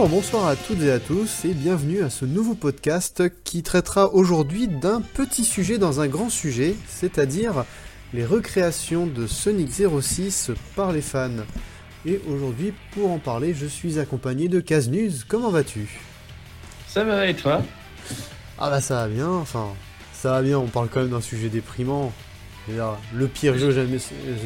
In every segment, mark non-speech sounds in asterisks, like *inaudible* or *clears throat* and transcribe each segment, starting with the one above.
Bonjour, bonsoir à toutes et à tous et bienvenue à ce nouveau podcast qui traitera aujourd'hui d'un petit sujet dans un grand sujet, c'est-à-dire les recréations de Sonic 06 par les fans. Et aujourd'hui, pour en parler, je suis accompagné de Caznuz. Comment vas-tu? Ça va et toi? Ah bah ça va bien, enfin, ça va bien, on parle quand même d'un sujet déprimant. le pire jeu jamais,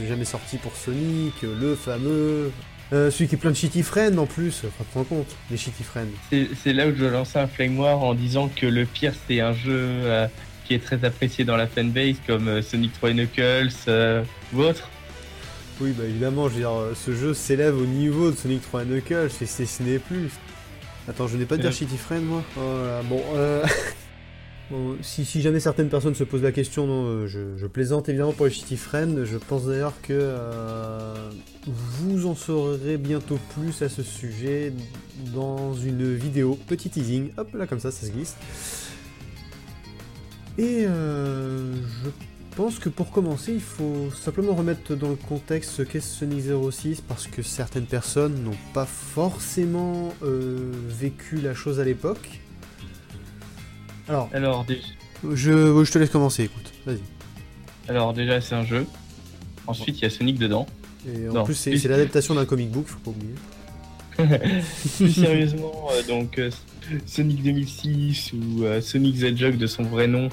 jamais sorti pour Sonic, le fameux euh, celui qui est plein de shitty friends en plus, prends compte, les shitty friends. C'est là où je lançais un flame war en disant que le pire c'est un jeu euh, qui est très apprécié dans la fanbase comme euh, Sonic 3 Knuckles ou autre. Oui, bah évidemment, je veux dire, ce jeu s'élève au niveau de Sonic 3 Knuckles et c'est ce n'est plus. Attends, je n'ai pas de dire shitty friend moi oh Bon, *laughs* si, jamais certaines personnes se posent la question, euh, je, plaisante évidemment pour les Shitty Friends. Je pense d'ailleurs que euh, vous en saurez bientôt plus à ce sujet dans une vidéo. Petit teasing, hop là comme ça, ça se glisse. Et euh, je pense que pour commencer, il faut simplement remettre dans le contexte ce qu'est Sonic 06 parce que certaines personnes n'ont pas forcément vécu la chose à l'époque. Alors, Alors déjà... je, je te laisse commencer, écoute, vas-y. Alors déjà c'est un jeu. Ensuite il y a Sonic dedans. Et en plus c'est l'adaptation d'un comic book, faut pas oublier. *laughs* plus sérieusement, euh, donc euh, Sonic 2006 ou euh, Sonic the Hedgehog de son vrai nom,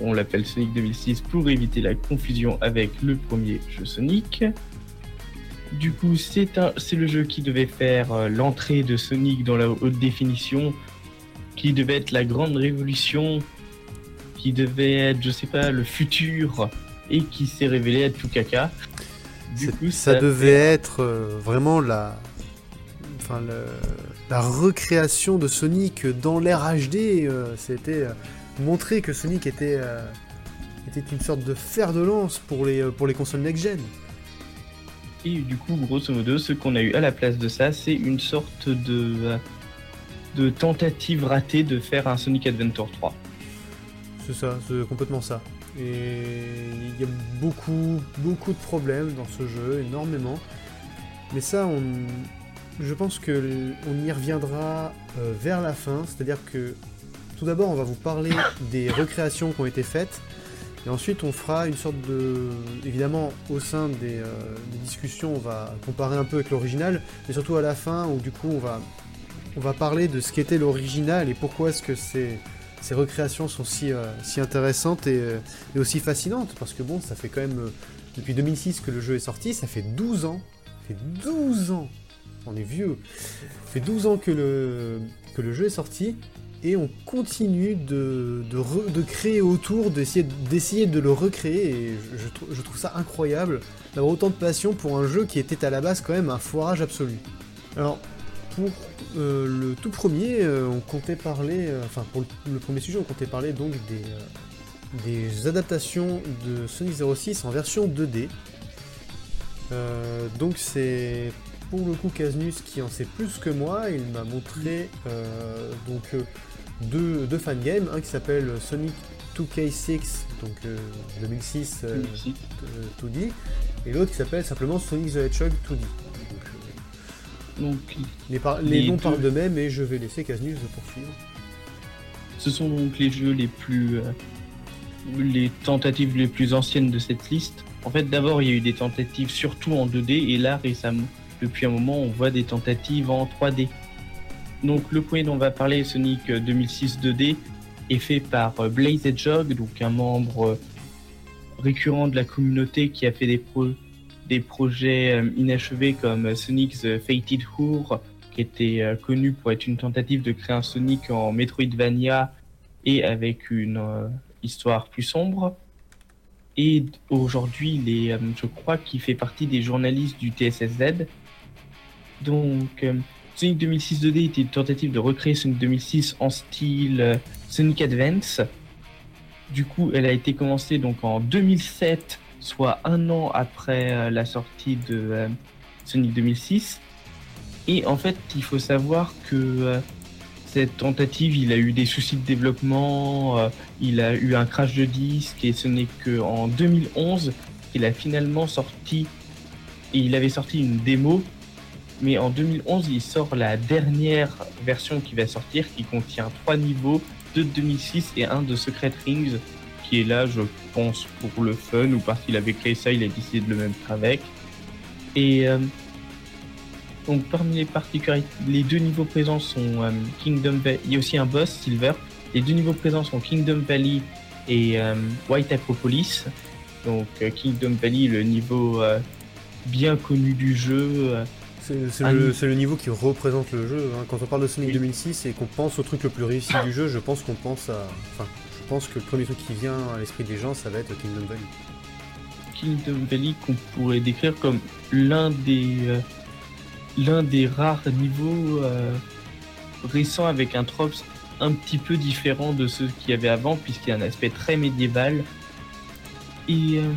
on l'appelle Sonic 2006 pour éviter la confusion avec le premier jeu Sonic. Du coup, c'est le jeu qui devait faire l'entrée de Sonic dans la haute définition qui devait être la grande révolution, qui devait être, je sais pas, le futur, et qui s'est révélé être tout caca. Du coup, ça, devait être euh, vraiment la, enfin, la recréation de Sonic dans l'ère HD. Euh, c'était euh, montrer que Sonic était, était une sorte de fer de lance pour les, pour les consoles next-gen. Et du coup, grosso modo, ce qu'on a eu à la place de ça, c'est une sorte de de tentative ratée de faire un Sonic Adventure 3. C'est ça, c'est complètement ça. Et il y a beaucoup, beaucoup de problèmes dans ce jeu, énormément. Mais ça, je pense que on y reviendra euh, vers la fin. C'est-à-dire que tout d'abord, on va vous parler des recréations qui ont été faites. Et ensuite, on fera une sorte de. Évidemment, au sein des, euh, des discussions, on va comparer un peu avec l'original. Mais surtout à la fin, où du coup, on va on va parler de ce qu'était l'original et pourquoi est-ce que ces, recréations sont si, euh, intéressantes euh, et, aussi fascinantes. Parce que bon, ça fait quand même euh, depuis 2006 que le jeu est sorti, ça fait 12 ans. Ça fait 12 ans On est vieux fait 12 ans que le, jeu est sorti et on continue de, créer autour, d'essayer de le recréer, et je, je, trouve ça incroyable d'avoir autant de passion pour un jeu qui était à la base quand même un foirage absolu. Alors, pour euh, le tout premier, euh, on comptait parler, euh, enfin pour le, premier sujet, on comptait parler donc des, des adaptations de Sonic 06 en version 2D. donc c'est pour le coup Casnus qui en sait plus que moi, il m'a montré donc deux, deux fangames, un qui s'appelle Sonic 2K6, donc 2006 2D, et l'autre qui s'appelle simplement Sonic the Hedgehog 2D. Donc, les, les, noms parlent d'eux-mêmes et je vais laisser Casnus poursuivre. Ce sont donc les jeux les plus. Euh, les tentatives les plus anciennes de cette liste. En fait, d'abord, il y a eu des tentatives surtout en 2D et là, récemment, depuis un moment, on voit des tentatives en 3D. Donc, le premier dont on va parler, Sonic 2006 2D, est fait par euh, Blaze Hedgehog, donc un membre euh, récurrent de la communauté qui a fait des, pro des projets euh, inachevés comme Sonic the Fated Hour, qui était euh, connu pour être une tentative de créer un Sonic en Metroidvania et avec une euh, histoire plus sombre. Et aujourd'hui, je crois qu'il fait partie des journalistes du TSSZ. Donc, Sonic 2006 2D était une tentative de recréer Sonic 2006 en style Sonic Advance. Du coup, elle a été commencée donc en 2007 soit un an après euh, la sortie de euh, Sonic 2006. Et en fait, il faut savoir que euh, cette tentative, il a eu des soucis de développement, il a eu un crash de disque et ce n'est qu'en 2011 qu'il a finalement sorti, et il avait sorti une démo Mais en 2011, il sort la dernière version qui va sortir, qui contient trois niveaux, deux de 2006 et un de Secret Rings, qui est là, je pense, pour le fun, ou parce qu'il avait créé ça, il a décidé de le mettre avec. Et euh, donc parmi les particularités, les deux niveaux présents sont euh, Kingdom Valley, il y a aussi un boss, Silver. Les deux niveaux présents sont Kingdom Valley et euh, White Acropolis. Donc Kingdom Valley, le niveau bien connu du jeu. C'est le, niveau qui représente le jeu. Hein. Quand on parle de Sonic 2006 et qu'on pense au truc le plus réussi du jeu, je pense qu'on pense à. Enfin, pense que le premier truc qui vient à l'esprit des gens, ça va être Kingdom Valley. Kingdom Valley qu'on pourrait décrire comme l'un des euh, l'un des rares niveaux euh, récents avec un trope un petit peu différent de ceux qu'il y avait avant puisqu'il y a un aspect très médiéval et euh,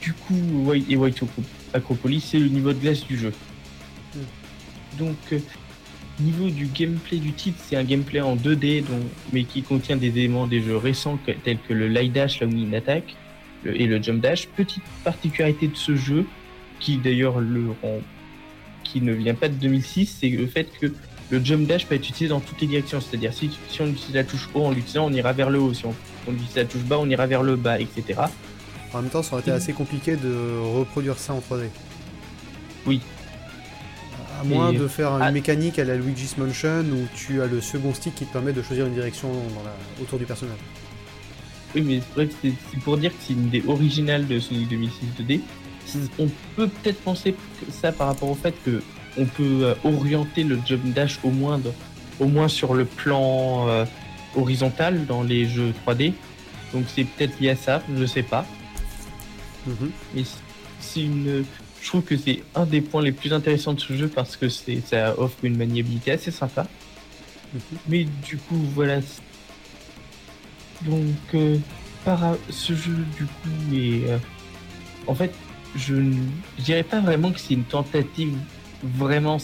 du coup White, et White Acropolis c'est le niveau de glace du jeu hmm. donc niveau du gameplay du titre c'est un gameplay en 2D donc, mais qui contient des éléments des jeux récents tels que le light dash là où il attaque et le jump dash. Petite particularité de ce jeu, qui d'ailleurs le rend, qui ne vient pas de 2006, c'est le fait que le jump dash peut être utilisé dans toutes les directions. C'est-à-dire si, si, on utilise la touche haut en l'utilisant, on ira vers le haut. Si on, utilise la touche bas, on ira vers le bas, etc. En même temps, ça aurait été assez compliqué de reproduire ça en 3D. Oui. À moins de faire une mécanique à la Luigi's Mansion où tu as le second stick qui te permet de choisir une direction autour du personnage. Oui, mais bref, c'est pour dire que c'est une idée originale de Sonic 2006 2D. On peut peut-être penser ça par rapport au fait que on peut euh, orienter le jump dash au moins, au moins sur le plan euh, horizontal dans les jeux 3D. Donc c'est peut-être lié à ça, je sais pas. Mhm. Mais c'est une, je trouve que c'est un des points les plus intéressants de ce jeu parce que c'est, ça offre une maniabilité assez sympa. Mhm. Mais du coup, voilà, donc, euh, par ce jeu, du coup, est. Euh, en fait, je ne dirais pas vraiment que c'est une tentative vraiment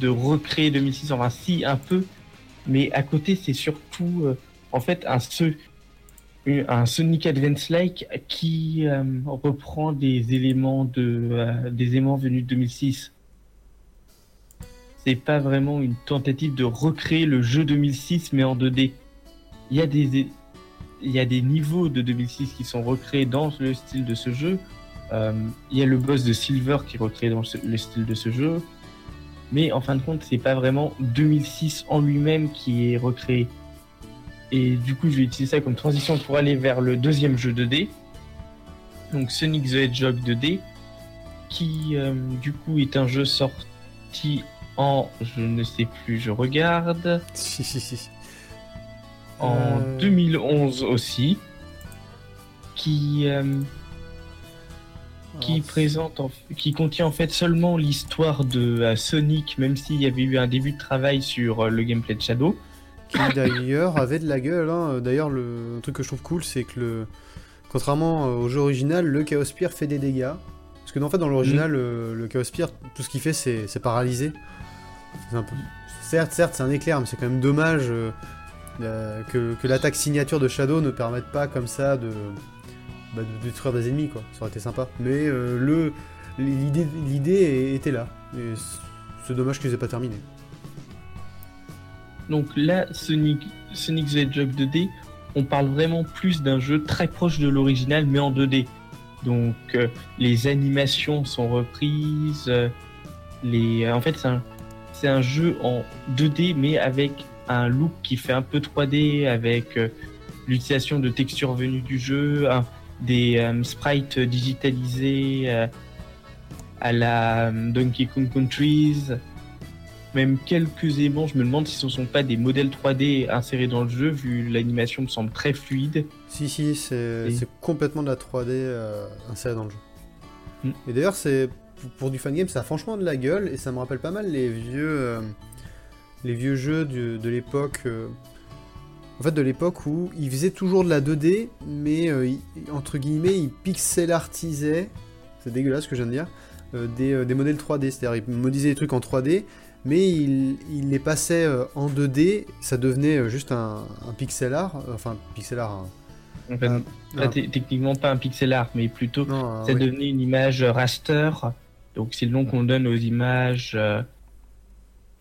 de recréer 2006. Enfin, si, un peu. Mais à côté, c'est surtout, euh, en fait, un, un Sonic Advance-like qui reprend des éléments, de, des éléments venus de 2006 c'est pas vraiment une tentative de recréer le jeu 2006 mais en 2D il y a des il y a des niveaux de 2006 qui sont recréés dans le style de ce jeu. Euh, il y a le boss de Silver qui est recréé dans le style de ce jeu. Mais en fin de compte, c'est pas vraiment 2006 en lui-même qui est recréé. Et du coup, je vais utiliser ça comme transition pour aller vers le deuxième jeu 2D. Donc Sonic the Hedgehog 2D, qui euh, du coup est un jeu sorti en, je ne sais plus, je regarde. Si, si, si en 2011 euh. aussi, qui euh, qui présente, qui contient en fait seulement l'histoire de Sonic, même s'il y avait eu un début de travail sur le gameplay de Shadow. Qui d'ailleurs avait de la gueule. Hein. D'ailleurs, le truc que je trouve cool, c'est que le, contrairement au jeu original, le Chaos Spear fait des dégâts. Parce que en fait, dans l'original, mm. le, Chaos Spear, tout ce qu'il fait, c'est paralysé. Un peu... Certes, certes, c'est un éclair, mais c'est quand même dommage. Euh, que, l'attaque signature de Shadow ne permette pas comme ça de, bah, de détruire des ennemis, quoi. Ça aurait été sympa. Mais euh, le l'idée était là. Et c'est dommage qu'ils aient pas terminé. Donc là, Sonic, Sonic the Hedgehog 2D, on parle vraiment plus d'un jeu très proche de l'original, mais en 2D. Donc euh, les animations sont reprises. les... En fait, c'est un, un jeu en 2D, mais avec un look qui fait un peu 3D avec euh, l'utilisation de textures venues du jeu, des euh, sprites digitalisés euh, à la Donkey Kong Countries, même quelques éléments. Je me demande si ce ne sont pas des modèles 3D insérés dans le jeu, vu l'animation me semble très fluide. Si, si, c'est complètement de la 3D insérée dans le jeu. Hmm. Et d'ailleurs, c'est pour du fangame, ça a franchement de la gueule et ça me rappelle pas mal les vieux les vieux jeux de, l'époque. Euh, en fait, de l'époque où ils faisaient toujours de la 2D, mais euh, entre guillemets, ils pixel artisaient. C'est dégueulasse ce que je viens de dire. Euh, des, modèles 3D. C'est-à-dire, ils modélisaient des trucs en 3D, mais ils, les passaient en 2D. Ça devenait juste un, pixel art. Enfin, pixel art. En fait, techniquement pas un pixel art, mais plutôt ça devenait une image raster Donc c'est le nom qu'on donne aux images, euh,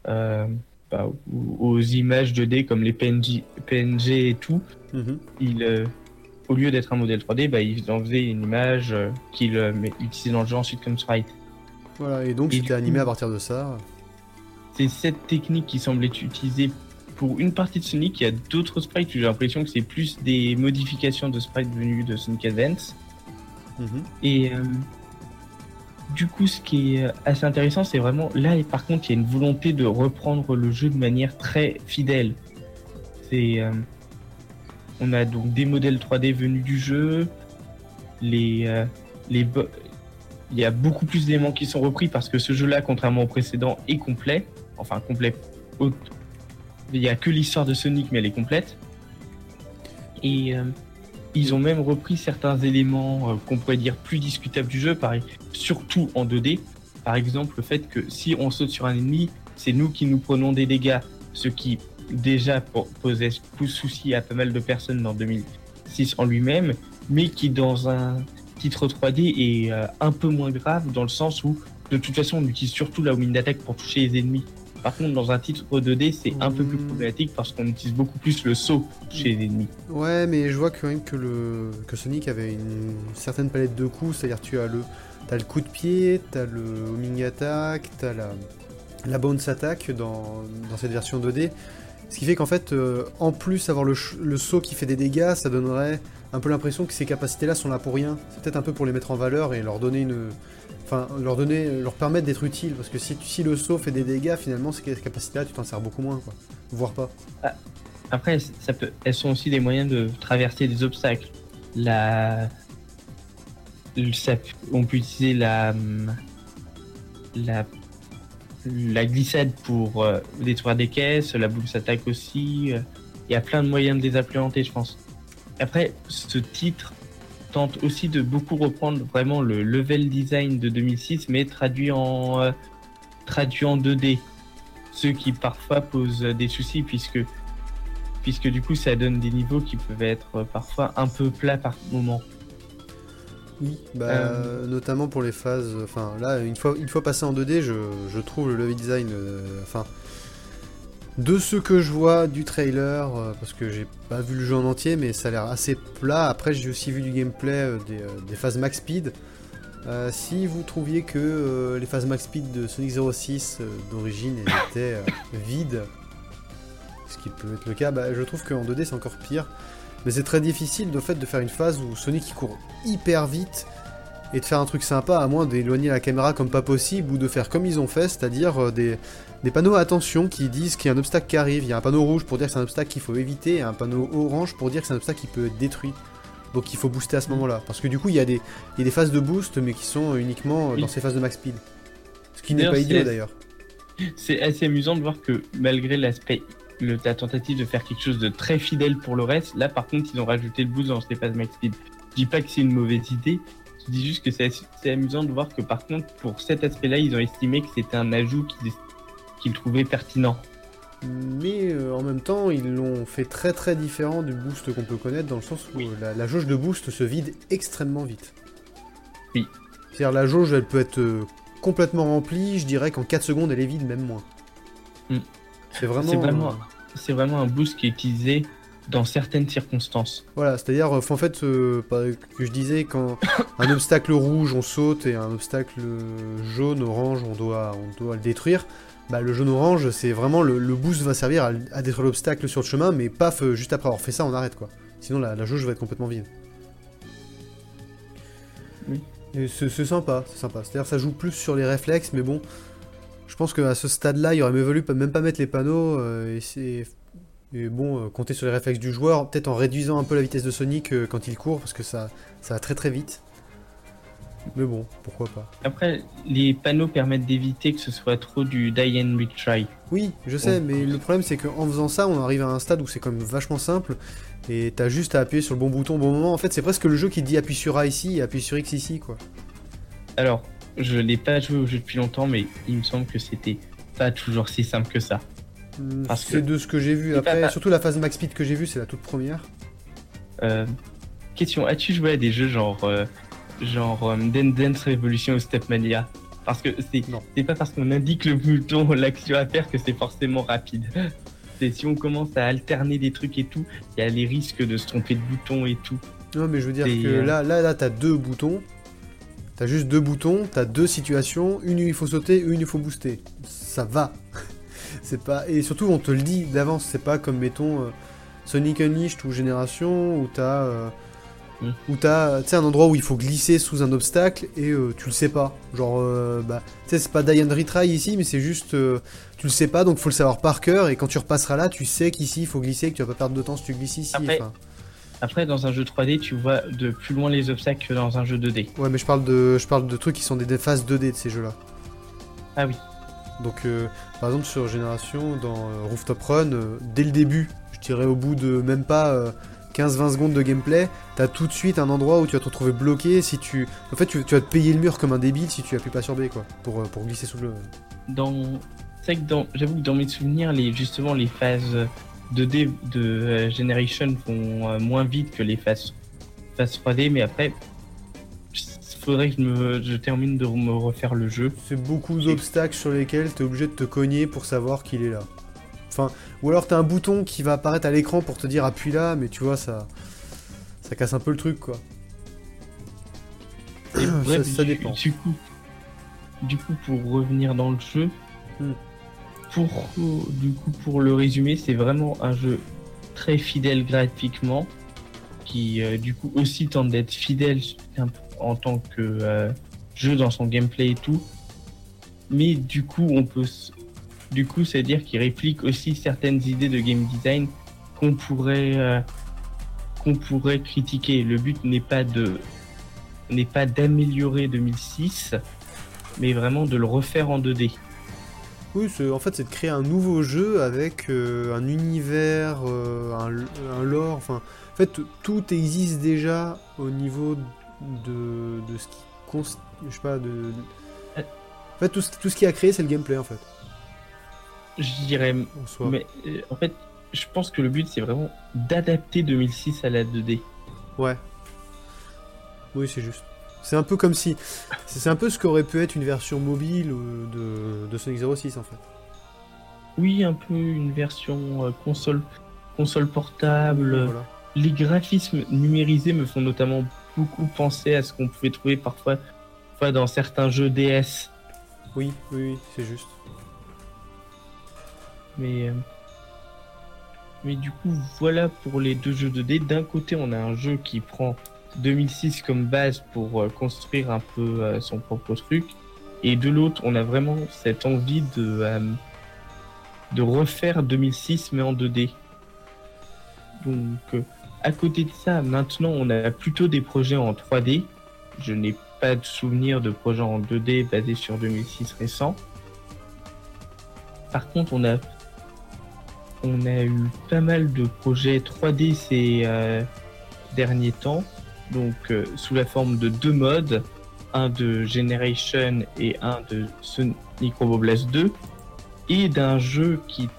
euh, bah, aux images 2D comme les PNG, PNG et tout. Mhm. Il, euh, au lieu d'être un modèle 3D, bah, ils en faisaient une image euh, qu'il euh, utilisait dans le jeu ensuite comme sprite. Voilà, et donc c'était animé à partir de ça. C'est cette technique qui semble être utilisée pour une partie de Sonic. Il y a d'autres sprites j'ai l'impression que c'est plus des modifications de sprites venues de Sonic Advance. Mhm. Et euh, du coup, ce qui est assez intéressant, c'est vraiment là, et par contre, il y a une volonté de reprendre le jeu de manière très fidèle. C'est, euh, on a donc des modèles 3D venus du jeu, les, euh, les, il y a beaucoup plus d'éléments qui sont repris parce que ce jeu-là, contrairement au précédent, est complet. Enfin, complet. Au- Il n'y a que l'histoire de Sonic, mais elle est complète. Et euh, ils ont même repris certains éléments euh, qu'on pourrait dire plus discutables du jeu, pareil, surtout en 2D. Par exemple, le fait que si on saute sur un ennemi, c'est nous qui nous prenons des dégâts, ce qui déjà po- posait beaucoup de soucis à pas mal de personnes dans 2006 en lui-même, mais qui dans un titre 3D est euh, un peu moins grave dans le sens où de toute façon on utilise surtout la mine d'attaque pour toucher les ennemis. Par contre, dans un titre 2D, c'est un peu plus Mmh. problématique parce qu'on utilise beaucoup plus le saut chez les ennemis. Ouais, mais je vois quand même que, le... que Sonic avait une certaine palette de coups, c'est-à-dire tu as le... T'as le coup de pied, t'as le homing attack, t'as la... la bounce attack dans... dans cette version 2D. Ce qui fait qu'en fait, euh, en plus avoir le, le saut qui fait des dégâts, ça donnerait un peu l'impression que ces capacités-là sont là pour rien. C'est peut-être un peu pour les mettre en valeur et leur donner une... Leur donner, leur permettre d'être utiles, parce que si, si le saut fait des dégâts, finalement, ces capacités-là, tu t'en sers beaucoup moins, quoi. Voire pas. Après, ça peut, elles sont aussi des moyens de traverser des obstacles. La, on peut utiliser la, hum, la, la glissade pour euh, détruire des caisses, la bounce attack aussi. euh, Il y a plein de moyens de les implémenter, je pense. Après, ce titre tente aussi de beaucoup reprendre vraiment le level design de 2006, mais traduit en, euh, traduit en 2D. Ce qui parfois pose des soucis puisque puisque du coup ça donne des niveaux qui peuvent être parfois un peu plats par moment. Oui, bah, Euh. notamment pour les phases. Enfin, là, une fois, une fois passé en 2D, je, je trouve le level design. euh, Enfin, de ce que je vois du trailer, euh, parce que j'ai pas vu le jeu en entier, mais ça a l'air assez plat. Après, j'ai aussi vu du gameplay euh, des, euh, des phases max speed. Si vous trouviez que les phases max speed de Sonic 06 euh, d'origine *coughs* étaient vides, ce qui peut être le cas, bah, je trouve qu'en 2D c'est encore pire. Mais c'est très difficile de fait de faire une phase où Sonic il court hyper vite et de faire un truc sympa à moins d'éloigner la caméra comme pas possible ou de faire comme ils ont fait, c'est-à-dire des, des panneaux à attention qui disent qu'il y a un obstacle qui arrive. Il y a un panneau rouge pour dire que c'est un obstacle qu'il faut éviter et un panneau orange pour dire que c'est un obstacle qui peut être détruit. Donc il faut booster à ce moment-là. Parce que du coup il y a des, il y a des phases de boost mais qui sont uniquement Oui. dans ces phases de max speed. Ce qui n'est pas idiot c'est- d'ailleurs. *laughs* C'est assez amusant de voir que malgré l'aspect, la tentative de faire quelque chose de très fidèle pour le reste, là par contre ils ont rajouté le boost dans ces phases max speed. Je dis pas que c'est une mauvaise idée, je dis juste que c'est assez amusant de voir que par contre pour cet aspect-là ils ont estimé que c'était un ajout qu'ils qu'ils trouvaient pertinent. Mais euh, en même temps, ils l'ont fait très très différent du boost qu'on peut connaître, dans le sens où Oui. euh, la, la jauge de boost se vide extrêmement vite. Oui. C'est-à-dire la jauge, elle peut être euh, complètement remplie, je dirais qu'en 4 secondes, elle est vide, même moins. Hmm. C'est vraiment... C'est vraiment, c'est vraiment un boost qui est utilisé dans certaines circonstances. Voilà, c'est-à-dire, en fait, euh, que je disais, quand *coughs* un obstacle rouge, on saute, et un obstacle jaune, orange, on doit, on doit le détruire, bah, le jaune-orange, c'est vraiment, le, le boost va servir à, à détruire l'obstacle sur le chemin, mais paf, euh, juste après avoir fait ça, on arrête, quoi. Sinon, la, la jauge va être complètement vide. Oui. C'est sympa, c'est sympa. C'est-à-dire, ça joue plus sur les réflexes, mais bon, je pense qu'à ce stade-là, il aurait mieux valu même pas mettre les panneaux, euh, et bon, euh, compter sur les réflexes du joueur, peut-être en réduisant un peu la vitesse de Sonic euh, quand il court, parce que ça, ça va très très vite. Mais bon, pourquoi pas. Après, les panneaux permettent d'éviter que ce soit trop du die and retry. Oui, je sais, Bon. mais le problème c'est qu'en faisant ça, on arrive à un stade où c'est quand même vachement simple, et t'as juste à appuyer sur le bon bouton au bon moment. En fait, c'est presque le jeu qui te dit appuie sur A ici et appuie sur X ici, quoi. Alors, je n'ai pas joué au jeu depuis longtemps, mais il me semble que c'était pas toujours si simple que ça. Hmm, Parce C'est que- de ce que j'ai vu. Après, pas- surtout la phase max speed que j'ai vue, c'est la toute première. Euh, question, as-tu joué à des jeux genre, euh, genre euh, Dance Revolution ou Stepmania Parce que c'est Non. c'est pas parce qu'on indique le bouton, *laughs* l'action à faire que c'est forcément rapide. *laughs* C'est si on commence à alterner des trucs et tout, il y a les risques de se tromper de bouton et tout. Non, mais je veux dire que euh, là, là, là, t'as deux boutons. T'as juste deux boutons, t'as deux situations, une où il faut sauter, une où il faut booster. Ça va. *laughs* c'est pas et surtout on te le dit d'avance, c'est pas comme mettons euh, Sonic Unleashed ou Génération où t'as euh, Mm. où t'as un endroit où il faut glisser sous un obstacle et euh, tu le sais pas. Genre euh, bah tu sais c'est pas Die and Retry ici mais c'est juste euh, tu le sais pas donc faut le savoir par cœur et quand tu repasseras là tu sais qu'ici il faut glisser que tu vas pas perdre de temps si tu glisses ici. Après. Après, dans un jeu 3D, tu vois de plus loin les obstacles que dans un jeu 2D. Ouais, mais je parle de, je parle de trucs qui sont des, phases 2D de ces jeux-là. Ah oui. Donc, euh, par exemple, sur Génération, dans Rooftop Run, dès le début, je dirais au bout de même pas 15-20 secondes de gameplay, t'as tout de suite un endroit où tu vas te retrouver bloqué. Si tu, en fait, tu, tu vas te payer le mur comme un débile si tu appuies pas sur B, quoi, pour, euh, pour glisser sous le. Dans... C'est que dans... j'avoue que dans mes souvenirs, les... justement, les phases 2D de euh, Generation vont euh, moins vite que les phases... phases 3D, mais après, il faudrait que je, me... je termine de me refaire le jeu. C'est beaucoup d'obstacles sur lesquels t'es obligé de te cogner pour savoir qu'il est là. Enfin, ou alors t'as un bouton qui va apparaître à l'écran pour te dire appuie là, mais tu vois, ça, ça casse un peu le truc, quoi. Et bref, ça dépend. Du coup, du coup, pour revenir dans le jeu, Hmm. pour du coup pour le résumer, c'est vraiment un jeu très fidèle graphiquement, qui euh, du coup aussi tente d'être fidèle en tant que euh, jeu dans son gameplay et tout. Mais du coup, on peut, du coup, c'est à dire qu'il réplique aussi certaines idées de game design qu'on pourrait euh, qu'on pourrait critiquer. Le but n'est pas de n'est pas d'améliorer 2006, mais vraiment de le refaire en 2D. Oui, en fait, c'est de créer un nouveau jeu avec euh, un univers, euh, un, un lore. Enfin, en fait, tout existe déjà au niveau de, de ce qui const... je sais pas de. En fait, tout ce, tout ce qui a créé, c'est le gameplay en fait. Je dirais, mais euh, en fait, je pense que le but c'est vraiment d'adapter 2006 à la 2D. Ouais. Oui, c'est juste. C'est un peu comme si. C'est un peu ce qu'aurait pu être une version mobile euh, de, de Sonic 06 en fait. Oui, un peu une version euh, console console portable. Voilà. Les graphismes numérisés me font notamment beaucoup penser à ce qu'on pouvait trouver parfois, parfois dans certains jeux DS. Oui, oui, oui, c'est juste. Mais, euh, mais du coup, voilà pour les deux jeux 2D. D'un côté, on a un jeu qui prend 2006 comme base pour euh, construire un peu euh, son propre truc. Et de l'autre, on a vraiment cette envie de, de refaire 2006 mais en 2D. Donc, à côté de ça, maintenant, on a plutôt des projets en 3D. Je n'ai pas de souvenir de projets en 2D basés sur 2006 récents. Par contre, on a on a eu pas mal de projets 3D ces euh, derniers temps, donc euh, sous la forme de deux modes, un de Generation et un de Sonic Robo Blast 2, et d'un jeu qui,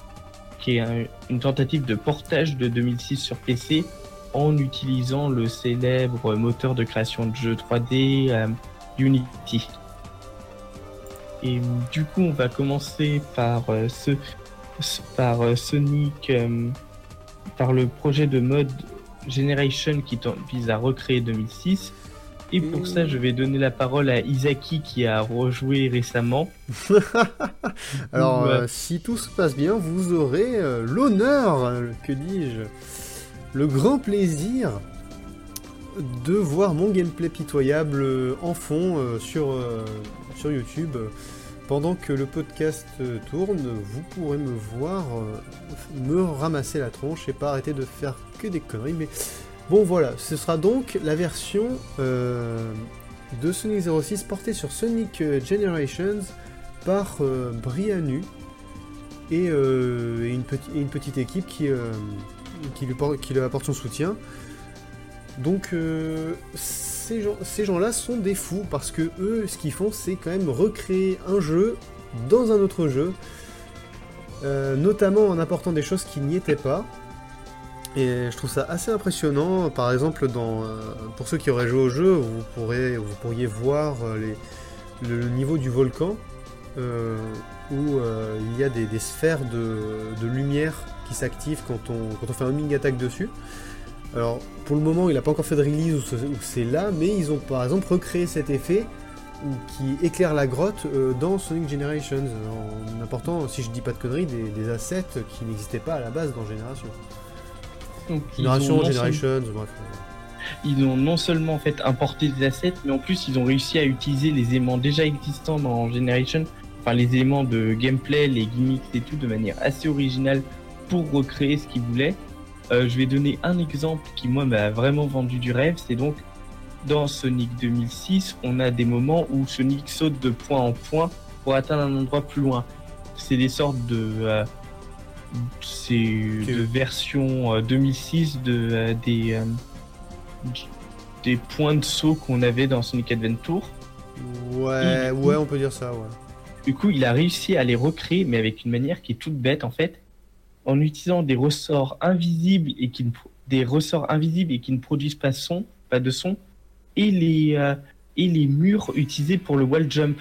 est un- une tentative de portage de 2006 sur PC en utilisant le célèbre moteur de création de jeux 3D euh, Unity. Et du coup, on va commencer par ce par euh, Sonic, euh, par le projet de mode Generation qui vise à recréer 2006. Et pour ça, je vais donner la parole à Isaki qui a rejoué récemment. *laughs* Alors, Ouais. euh, si tout se passe bien, vous aurez euh, l'honneur, euh, que dis-je, le grand plaisir de voir mon gameplay pitoyable en fond sur, sur YouTube. Pendant que le podcast tourne, vous pourrez me voir euh, me ramasser la tronche et pas arrêter de faire que des conneries. Mais bon, voilà, ce sera donc la version euh, de Sonic 06 portée sur Sonic euh, Generations par Brianu et, une, petite- et une petite équipe qui, lui apporte son soutien. Donc ces gens- ces gens-là sont des fous parce que eux, ce qu'ils font, c'est quand même recréer un jeu dans un autre jeu, euh, notamment en apportant des choses qui n'y étaient pas. Et je trouve ça assez impressionnant. Par exemple, euh, pour ceux qui auraient joué au jeu, vous, pourriez voir euh, le niveau du volcan où il y a des, sphères de, lumière qui s'activent quand on, fait un mini attaque dessus. Alors pour le moment il n'a pas encore fait de release où ce- où c'est là, mais ils ont par exemple recréé cet effet ou- qui éclaire la grotte euh, dans Sonic Generations en apportant, si je dis pas de conneries, des, des assets qui n'existaient pas à la base dans Génération. Donc, ils ont Génération, non Generations, bref. ils ont non seulement en fait importé des assets, mais en plus ils ont réussi à utiliser les éléments déjà existants dans Generation, enfin les éléments de gameplay, les gimmicks et tout de manière assez originale pour recréer ce qu'ils voulaient. Euh, je vais donner un exemple qui moi m'a vraiment vendu du rêve, c'est donc dans Sonic 2006, on a des moments où Sonic saute de point en point pour atteindre un endroit plus loin. C'est des sortes de euh, c'est de version euh, 2006 de euh, des euh, des points de saut qu'on avait dans Sonic Adventure. Ouais, Et ouais, on peut dire ça, ouais. Du coup, il a réussi à les recréer, mais avec une manière qui est toute bête en fait, en utilisant des ressorts invisibles et qui ne des ressorts invisibles et qui ne produisent pas de son, et les euh, et les murs utilisés pour le wall jump.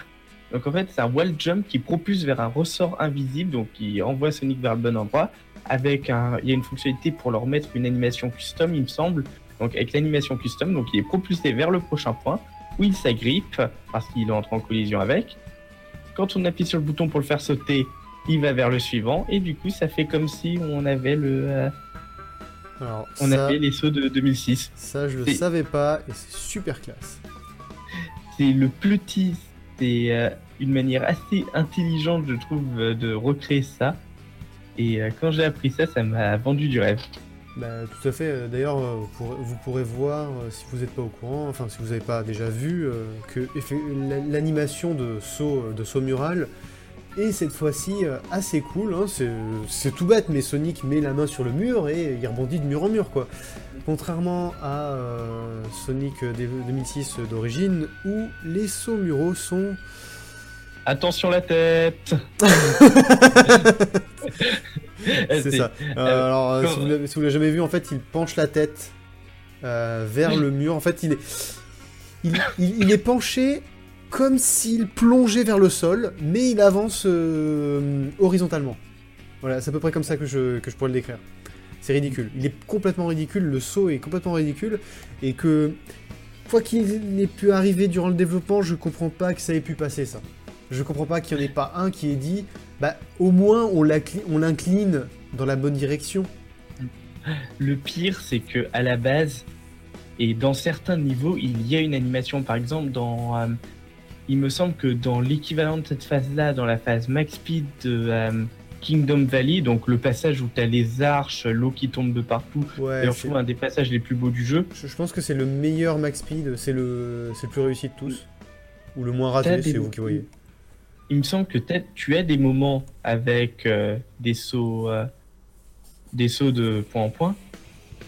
Donc en fait, c'est un wall jump qui propulse vers un ressort invisible, donc qui envoie Sonic vers le bon endroit. Avec un, il y a une fonctionnalité pour leur mettre une animation custom, il me semble. Donc avec l'animation custom, donc il est propulsé vers le prochain point où il s'agrippe parce qu'il entre en collision avec. Quand on appuie sur le bouton pour le faire sauter, il va vers le suivant et du coup ça fait comme si on avait le, euh, Alors, on ça, avait les sauts de 2006. ça, je le savais pas, et c'est super classe. C'est le petit, c'est euh, une manière assez intelligente je trouve euh, de recréer ça. Et euh, quand j'ai appris ça, ça m'a vendu du rêve. Bah, tout à fait. D'ailleurs, vous pourrez- voir, si vous n'êtes pas au courant, enfin si vous n'avez pas déjà vu, que l'animation de saut, de saut mural est cette fois-ci euh, assez cool. hein. C'est- tout bête, mais Sonic met la main sur le mur et il rebondit de mur en mur, quoi. Contrairement à euh, Sonic euh, des- 2006 d'origine, où les sauts muraux sont Attention la tête *laughs* C'est ça. Euh, alors, si vous si vous l'avez jamais vu, en fait, il penche la tête euh, vers le mur. En fait, il est, il, il- il est penché comme s'il plongeait vers le sol, mais il avance euh, horizontalement. Voilà, c'est à peu près comme ça que je, pourrais le décrire. C'est ridicule. Il est complètement ridicule, le saut est complètement ridicule, et que, quoi qu'il ait pu arriver durant le développement, je comprends pas que ça ait pu passer ça. Je comprends pas qu'il n'y en ait pas un qui ait dit, bah au moins on l'incline dans la bonne direction. Le pire, c'est que à la base, et dans certains niveaux, il y a une animation. Par exemple, dans, euh, il me semble que dans l'équivalent de cette phase-là, dans la phase max speed de euh, Kingdom Valley, donc le passage où tu as les arches, l'eau qui tombe de partout, Ouais, trouve un des passages les plus beaux du jeu. je, je pense que c'est le meilleur max speed, c'est le, le plus réussi de tous. Ou le moins raté, c'est vous qui voyez. Il me semble que peut-être tu as des moments avec euh, des sauts, euh, des sauts de point en point,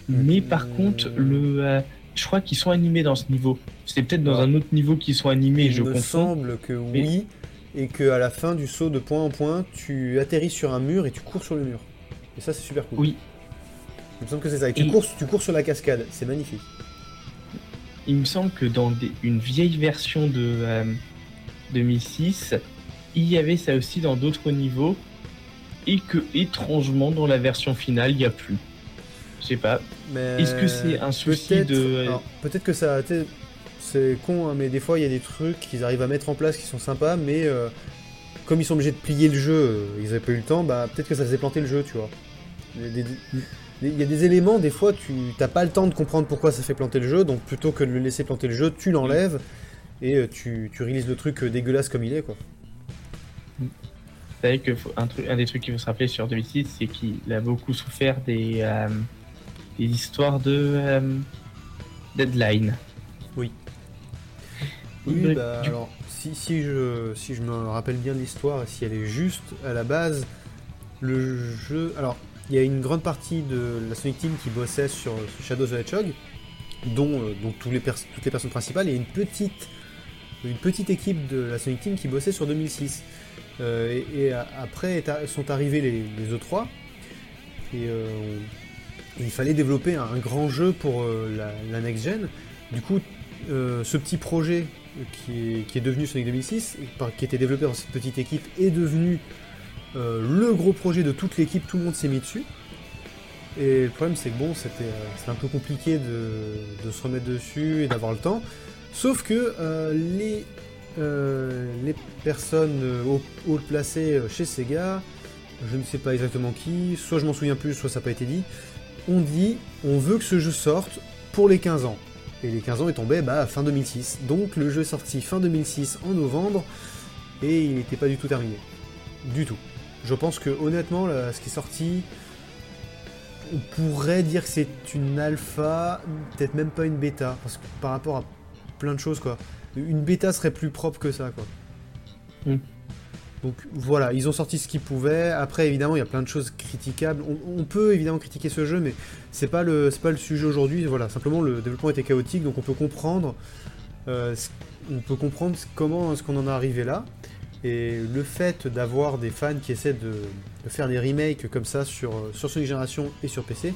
mais par Hmm. contre, le, je crois qu'ils sont animés dans ce niveau. C'est peut-être dans un autre niveau qu'ils sont animés, Il je me confonds. semble que oui, et que à la fin du saut de point en point, tu atterris sur un mur et tu cours sur le mur. Et ça, c'est super cool. Oui. Il me semble que c'est ça. Et tu, cours, tu cours sur la cascade, c'est magnifique. Il me semble que dans des- une vieille version de euh, 2006, il y avait ça aussi dans d'autres niveaux, et que étrangement dans la version finale, il n'y a plus. Je sais pas. Mais Est-ce que c'est un souci peut-être- de- alors, Peut-être que ça. C'est con, hein, mais des fois il y a des trucs qu'ils arrivent à mettre en place qui sont sympas, mais euh, comme ils sont obligés de plier le jeu, euh, ils n'avaient pas eu le temps, bah peut-être que ça faisait planter le jeu, tu vois. Des- Il y a des éléments, des fois, tu t'as pas le temps de comprendre pourquoi ça fait planter le jeu, donc plutôt que de le laisser planter le jeu, tu l'enlèves et euh, tu, tu réalises le truc dégueulasse comme il est, quoi. C'est vrai que un, truc, un des trucs qu'il faut se rappeler sur 2006, c'est qu'il a beaucoup souffert des, euh, des histoires de euh, deadline. Oui, Ouais, bah, du- alors, si, si, je, si je me rappelle bien l'histoire, et si elle est juste, à la base, le jeu... Alors, il y a une grande partie de la Sonic Team qui bossait sur, sur Shadow the Hedgehog, dont, euh, dont tous les pers- toutes les personnes principales, et une petite, une petite équipe de la Sonic Team qui bossait sur 2006. Euh, et, et a- après sont arrivés les, les E3, et euh, il fallait développer un, grand jeu pour euh, la, next-gen. Du coup, euh, ce petit projet qui est, devenu Sonic 2006, qui était développé dans cette petite équipe, est devenu le gros projet de toute l'équipe, tout le monde s'est mis dessus. Et le problème c'est que bon, c'était un peu compliqué de, se remettre dessus et d'avoir le temps. Sauf que les, les personnes haut, placées chez Sega, je ne sais pas exactement qui, soit je m'en souviens plus, soit ça n'a pas été dit, on dit on veut que ce jeu sorte pour les 15 ans. Et les 15 ans est tombé bah, fin 2006. Donc le jeu est sorti fin 2006 en novembre et il n'était pas du tout terminé. Du tout. Je pense que honnêtement, ce qui est sorti, on pourrait dire que c'est une alpha, peut-être même pas une bêta, parce que par rapport à plein de choses quoi. Une bêta serait plus propre que ça quoi. Hmm. Donc voilà, ils ont sorti ce qu'ils pouvaient. Après, évidemment, il y a plein de choses critiquables. On, peut évidemment critiquer ce jeu, mais c'est pas le pas le sujet aujourd'hui. Voilà, simplement le développement était chaotique, donc on peut comprendre, euh, on peut comprendre comment est-ce qu'on en est arrivé là. Et le fait d'avoir des fans qui essaient de, faire des remakes comme ça sur sur Sonic Génération et sur PC,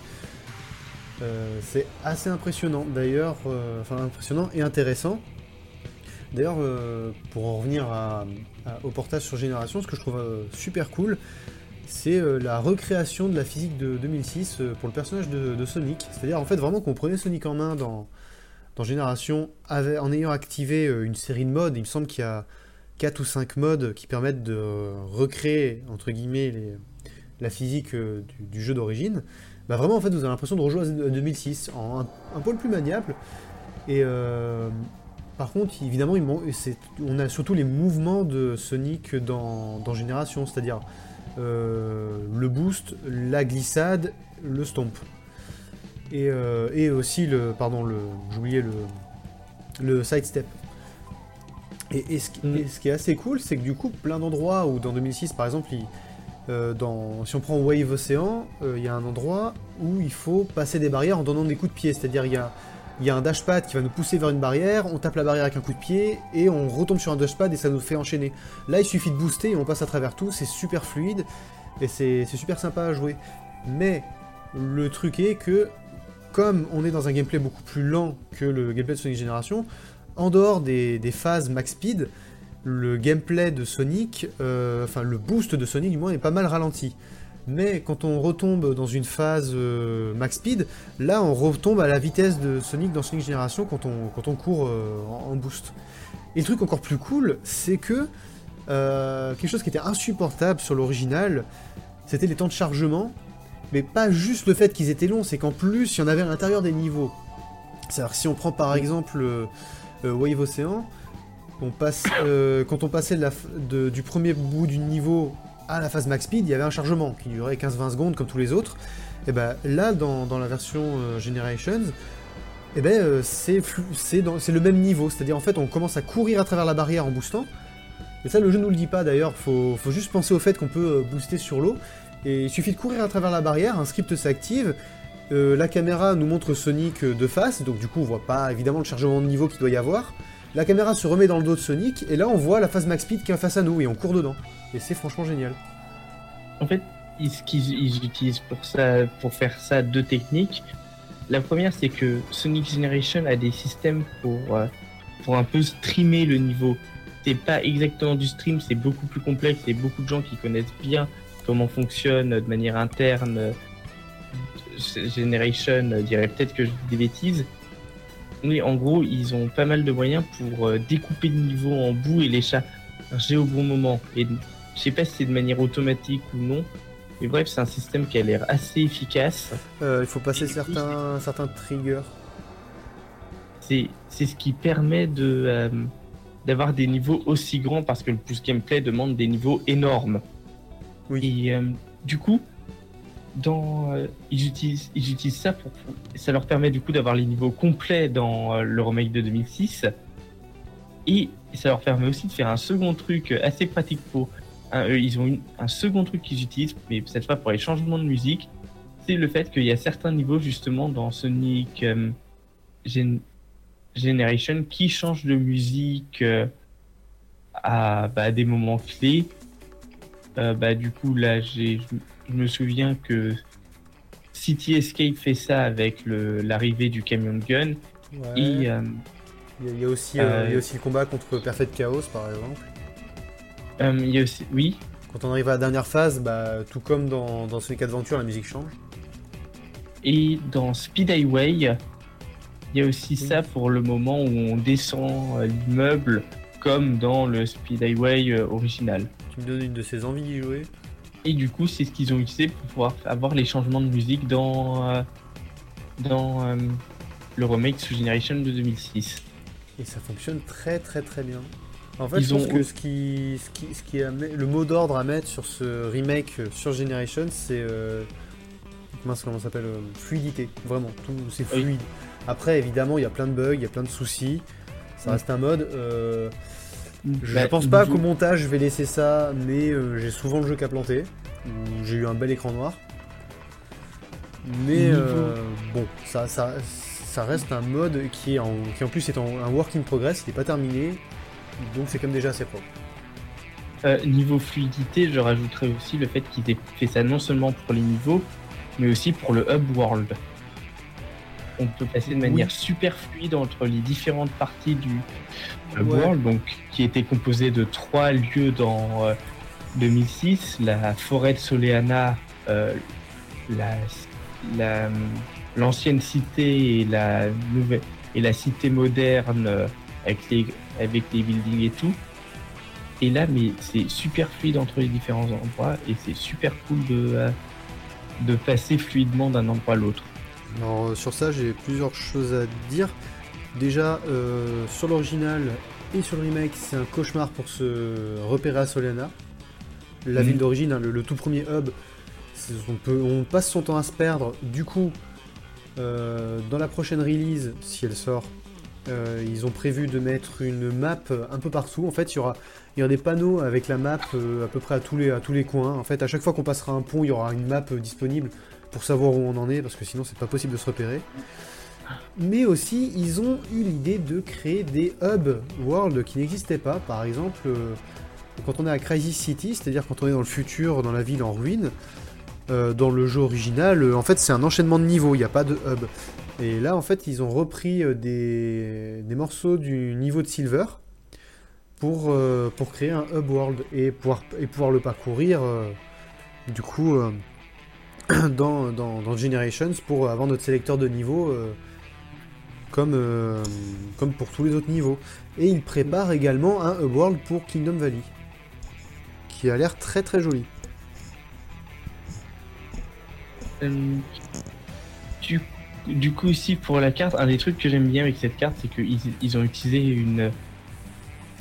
euh, c'est assez impressionnant. D'ailleurs, euh, enfin impressionnant et intéressant. D'ailleurs, euh, pour en revenir au portage sur Génération, ce que je trouve euh, super cool, c'est euh, la recréation de la physique de 2006 pour le personnage de, Sonic. C'est-à-dire en fait vraiment qu'on prenait Sonic en main dans, Génération en ayant activé une série de modes. Il me semble qu'il y a 4 ou 5 modes qui permettent de recréer, entre guillemets, la physique du, jeu d'origine. Bah vraiment en fait vous avez l'impression de rejouer à 2006 en un, peu plus maniable. Et, par contre, évidemment, on a surtout les mouvements de Sonic dans, Génération, c'est-à-dire euh, le boost, la glissade, le stomp. Et, euh, aussi le. Pardon, le. J'oubliais le. Le sidestep. Et, et, ce, mm. et, ce, qui est assez cool, c'est que du coup, plein d'endroits où dans 2006, par exemple, euh, dans, si on prend Wave Océan, il y a un endroit où il faut passer des barrières en donnant des coups de pied. C'est-à-dire, il y a il y a un dashpad qui va nous pousser vers une barrière, on tape la barrière avec un coup de pied, et on retombe sur un dashpad et ça nous fait enchaîner. Là, il suffit de booster et on passe à travers tout, c'est super fluide, et c'est super sympa à jouer. Mais le truc est que, comme on est dans un gameplay beaucoup plus lent que le gameplay de Sonic Generation, en dehors des, phases max speed, le gameplay de Sonic, euh, enfin le boost de Sonic du moins, est pas mal ralenti. Mais quand on retombe dans une phase euh, max speed, là on retombe à la vitesse de Sonic dans Sonic Génération quand on, quand on court euh, en, boost. Et le truc encore plus cool, c'est que euh, quelque chose qui était insupportable sur l'original, c'était les temps de chargement, mais pas juste le fait qu'ils étaient longs, c'est qu'en plus il y en avait à l'intérieur des niveaux. C'est-à-dire si on prend par exemple Wave Ocean, on passe, quand on passait du premier bout du niveau à la phase max speed, il y avait un chargement qui durait 15-20 secondes comme tous les autres. Et ben là, dans, la version euh, Generations, et ben euh, c'est le même niveau. C'est-à-dire en fait, on commence à courir à travers la barrière en boostant. Et ça, le jeu nous le dit pas d'ailleurs. Faut, faut juste penser au fait qu'on peut euh, booster sur l'eau. Et il suffit de courir à travers la barrière, un script s'active. la caméra nous montre Sonic de face, donc du coup on voit pas évidemment le chargement de niveau qu'il doit y avoir. La caméra se remet dans le dos de Sonic, et là on voit la phase max speed qui est face à nous, et on court dedans. Et c'est franchement génial. En fait, ce qu'ils utilisent pour, ça, pour faire ça deux techniques. La première, c'est que Sonic Generation a des systèmes pour, euh, pour un peu streamer le niveau. C'est pas exactement du stream, c'est beaucoup plus complexe et beaucoup de gens qui connaissent bien comment fonctionne de manière interne euh, Generation euh, dirait peut-être que je dis des bêtises. Oui, en gros, ils ont pas mal de moyens pour découper le niveau en bout et les charger au bon moment. Et je sais pas si c'est de manière automatique ou non. Mais bref, c'est un système qui a l'air assez efficace. Euh, il faut passer certains, certains triggers. C'est ce qui permet de euh, d'avoir des niveaux aussi grands parce que le pouce gameplay demande des niveaux énormes. Oui. Et euh, du coup, dans, ils, utilisent, ça pour. Ça leur permet du coup d'avoir les niveaux complets dans le remake de 2006. Et ça leur permet aussi de faire un second truc assez pratique pour ils ont un second truc qu'ils utilisent, mais cette fois pour les changements de musique, c'est le fait qu'il y a certains niveaux justement dans Sonic euh, Generation qui changent de musique euh, à bah, des moments clés. Euh, bah, du coup, là, je me souviens que City Escape fait ça avec l'arrivée du camion de gun. Et Il y, a aussi, il y a aussi le combat contre Perfect Chaos par exemple. il y a aussi, oui. Quand on arrive à la dernière phase, bah, tout comme dans, dans Sonic Adventure, la musique change. Et dans Speed Highway, il y a aussi ça pour le moment où on descend l'immeuble comme dans le Speed Highway original. Tu me donnes une de ces envies d'y jouer et du coup, c'est ce qu'ils ont utilisé pour pouvoir avoir les changements de musique dans, euh, dans euh, le remake sous Generation de 2006. Et ça fonctionne très très très bien. En fait, je pense que ce qui, ce qui, ce qui le mot d'ordre à mettre sur ce remake euh, sur Generation, c'est comment ça s'appelle fluidité. Vraiment, tout c'est fluide. Après, évidemment, il y a plein de bugs, il y a plein de soucis. Ça mm. reste un mode. Je bah, pense pas qu'au montage je vais laisser ça, mais euh, j'ai souvent le jeu qu'à planter. J'ai eu un bel écran noir. Mais euh, bon, ça, ça, ça, reste un mode qui, en, qui en plus est en, un work in progress, il n'est pas terminé, donc c'est comme déjà assez propre. Euh, niveau fluidité, je rajouterais aussi le fait qu'ils aient fait ça non seulement pour les niveaux, mais aussi pour le hub world on peut passer de manière super fluide entre les différentes parties du world, donc qui était composé de trois lieux dans 2006 euh, la forêt de Soleana, euh, la, l'ancienne cité et la nouvelle et la cité moderne euh, avec les avec les buildings et tout. Et là, mais c'est super fluide entre les différents endroits et c'est super cool de de passer fluidement d'un endroit à l'autre. Alors sur ça j'ai plusieurs choses à dire. Déjà euh, sur l'original et sur le remake c'est un cauchemar pour se repérer à Solana. La mhm. ville d'origine, hein, le, tout premier hub, on, peut, on passe son temps à se perdre. Du coup, euh, dans la prochaine release, si elle sort, euh, ils ont prévu de mettre une map un peu partout. En fait, il y aura, il y aura des panneaux avec la map à peu près à tous, les, à tous les coins. En fait, à chaque fois qu'on passera un pont, il y aura une map disponible pour savoir où on en est, parce que sinon c'est pas possible de se repérer. Mais aussi, ils ont eu l'idée de créer des hubs world qui n'existaient pas. Par exemple, euh, quand on est à Crisis City, c'est-à-dire quand on est dans le futur, dans la ville en ruine, euh, dans le jeu original, euh, en fait c'est un enchaînement de niveaux, il n'y a pas de hub. Et là, en fait, ils ont repris des, morceaux du niveau de Silver pour, pour créer un hub world et pouvoir, et pouvoir le parcourir. du coup *clears throat* dans, dans, Generations pour avoir notre sélecteur de niveau euh, comme, euh, comme pour tous les autres niveaux. Et il prépare également un World pour Kingdom Valley, qui a l'air très très joli. Euh, du, coup aussi pour la carte, un des trucs que j'aime bien avec cette carte, c'est qu'ils ils ont utilisé une...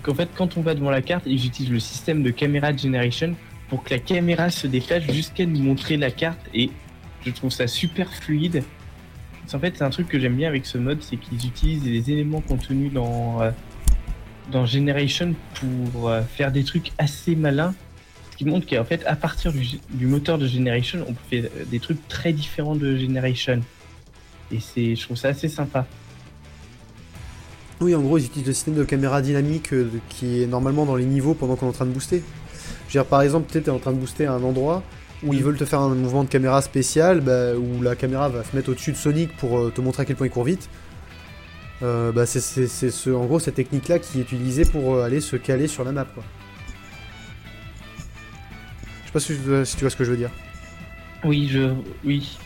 Qu'en fait quand on va devant la carte, ils utilisent le système de caméra Generation pour que la caméra se déplace jusqu'à nous montrer la carte et je trouve ça super fluide. En fait, c'est un truc que j'aime bien avec ce mode, c'est qu'ils utilisent les éléments contenus dans, euh, Generation pour euh, faire des trucs assez malins. Ce qui montre qu'en fait, à partir du, moteur de Generation, on peut faire des trucs très différents de Generation. Et c'est, je trouve ça assez sympa. Oui, en gros, ils utilisent le système de caméra dynamique euh, qui est normalement dans les niveaux pendant qu'on est en train de booster par exemple, tu es en train de booster à un endroit où ils veulent te faire un mouvement de caméra spécial, bah, où la caméra va se mettre au-dessus de Sonic pour euh, te montrer à quel point il court vite. Euh, bah, c'est ce, en gros cette technique-là qui est utilisée pour euh, aller se caler sur la map. Quoi. Je sais pas si, tu vois ce que je veux dire. Oui, je. Oui.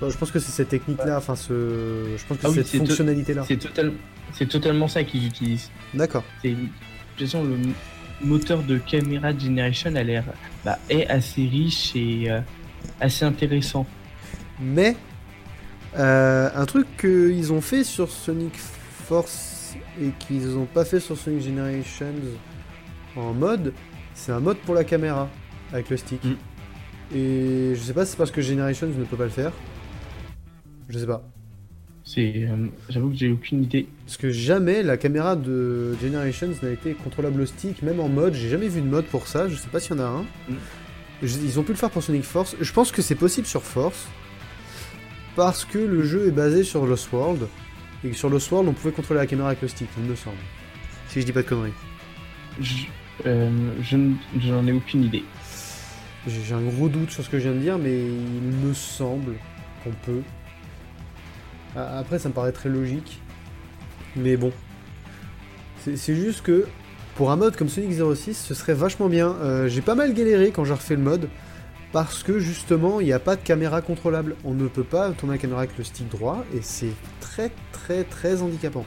je pense que c'est cette technique-là, enfin, ce... je pense que ah cette fonctionnalité-là. C'est totalement ça qu'ils utilisent. D'accord. De toute façon, le, moteur de caméra Generation a l'air bah, est assez riche et euh, assez intéressant. Mais euh, un truc qu'ils ont fait sur Sonic Force et qu'ils n'ont pas fait sur Sonic Generations en mode, c'est un mode pour la caméra avec le stick. Mm. Et je sais pas si c'est parce que Generations ne peut pas le faire. Je sais pas. C'est, euh, j'avoue que j'ai aucune idée. Parce que jamais la caméra de Generations n'a été contrôlable au stick, même en mode. J'ai jamais vu de mode pour ça. Je sais pas s'il y en a un. Mm. Ils ont pu le faire pour Sonic Force. Je pense que c'est possible sur Force parce que le jeu est basé sur Lost World et que sur Lost World on pouvait contrôler la caméra avec le stick, il me semble. Si je dis pas de conneries. Je, euh, j'en ai aucune idée. J'ai un gros doute sur ce que je viens de dire, mais il me semble qu'on peut. Après, ça me paraît très logique. Mais bon, C'est juste que pour un mode comme Sonic 06, ce serait vachement bien. Euh, j'ai pas mal galéré quand j'ai refait le mode. Parce que justement, il n'y a pas de caméra contrôlable. On ne peut pas tourner la caméra avec le stick droit. Et c'est très très très handicapant.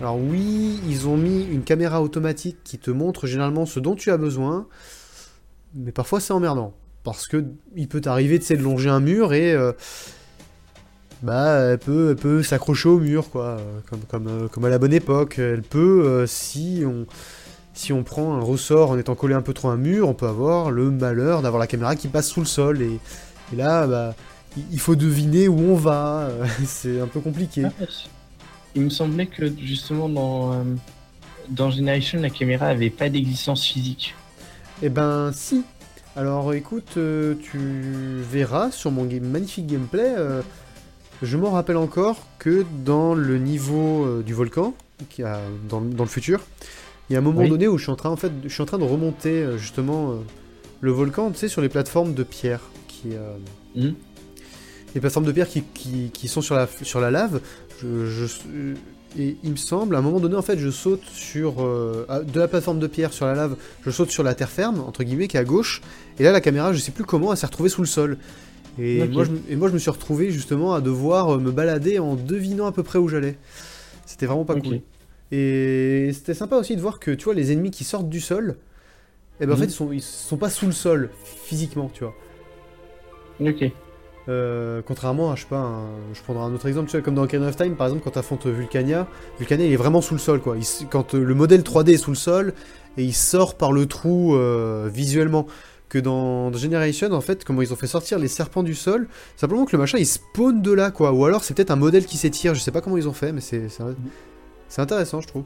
Alors oui, ils ont mis une caméra automatique qui te montre généralement ce dont tu as besoin. Mais parfois c'est emmerdant. Parce que il peut t'arriver de longer un mur et... euh, bah, elle peut, elle peut s'accrocher au mur, quoi, comme, comme, euh, comme à la bonne époque. Elle peut, euh, si on, si on prend un ressort en étant collé un peu trop à un mur, on peut avoir le malheur d'avoir la caméra qui passe sous le sol. Et, et là, bah, il- faut deviner où on va. *laughs* C'est un peu compliqué. Ah, Il me semblait que justement dans, euh, dans Generation, la caméra avait pas d'existence physique. Eh ben, si. Alors, écoute, euh, tu verras sur mon game- magnifique gameplay. Je m'en rappelle encore que dans le niveau euh, du volcan, qui a, dans, dans le futur, il y a un moment Oui. donné où je suis en train, en fait, je suis en train de remonter euh, justement euh, le volcan, tu sais, sur les plateformes de pierre qui. Mhm. Les plateformes de pierre qui, qui- qui sont sur la, sur la lave. Je, je- et il me semble, à un moment donné, en fait, je saute sur euh, de la plateforme de pierre sur la lave, je saute sur la terre ferme entre guillemets qui est à gauche. Et là, la caméra, je sais plus comment, elle s'est retrouvée sous le sol. Et, moi, je, me- et moi, je me suis retrouvé justement à devoir euh, me balader en devinant à peu près où j'allais. C'était vraiment pas cool. Et c'était sympa aussi de voir que, tu vois, les ennemis qui sortent du sol, eh ben, en Mhm. fait, ils sont, ils sont pas sous le sol, physiquement, tu vois. Ok. Euh, contrairement à, je sais pas, un- je prendrai un autre exemple, tu vois, comme dans Ocarina of Time, par exemple, quand t'affrontes Vulcania, Vulcania, il est vraiment sous le sol, quoi. Il quand euh, le modèle 3D est sous le sol, et il sort par le trou euh, visuellement. Que dans, Generation, en fait, comment ils ont fait sortir les serpents du sol, simplement que le machin, il spawn de là, quoi. Ou alors, c'est peut-être un modèle qui s'étire, je sais pas comment ils ont fait, mais c'est c'est intéressant, je trouve.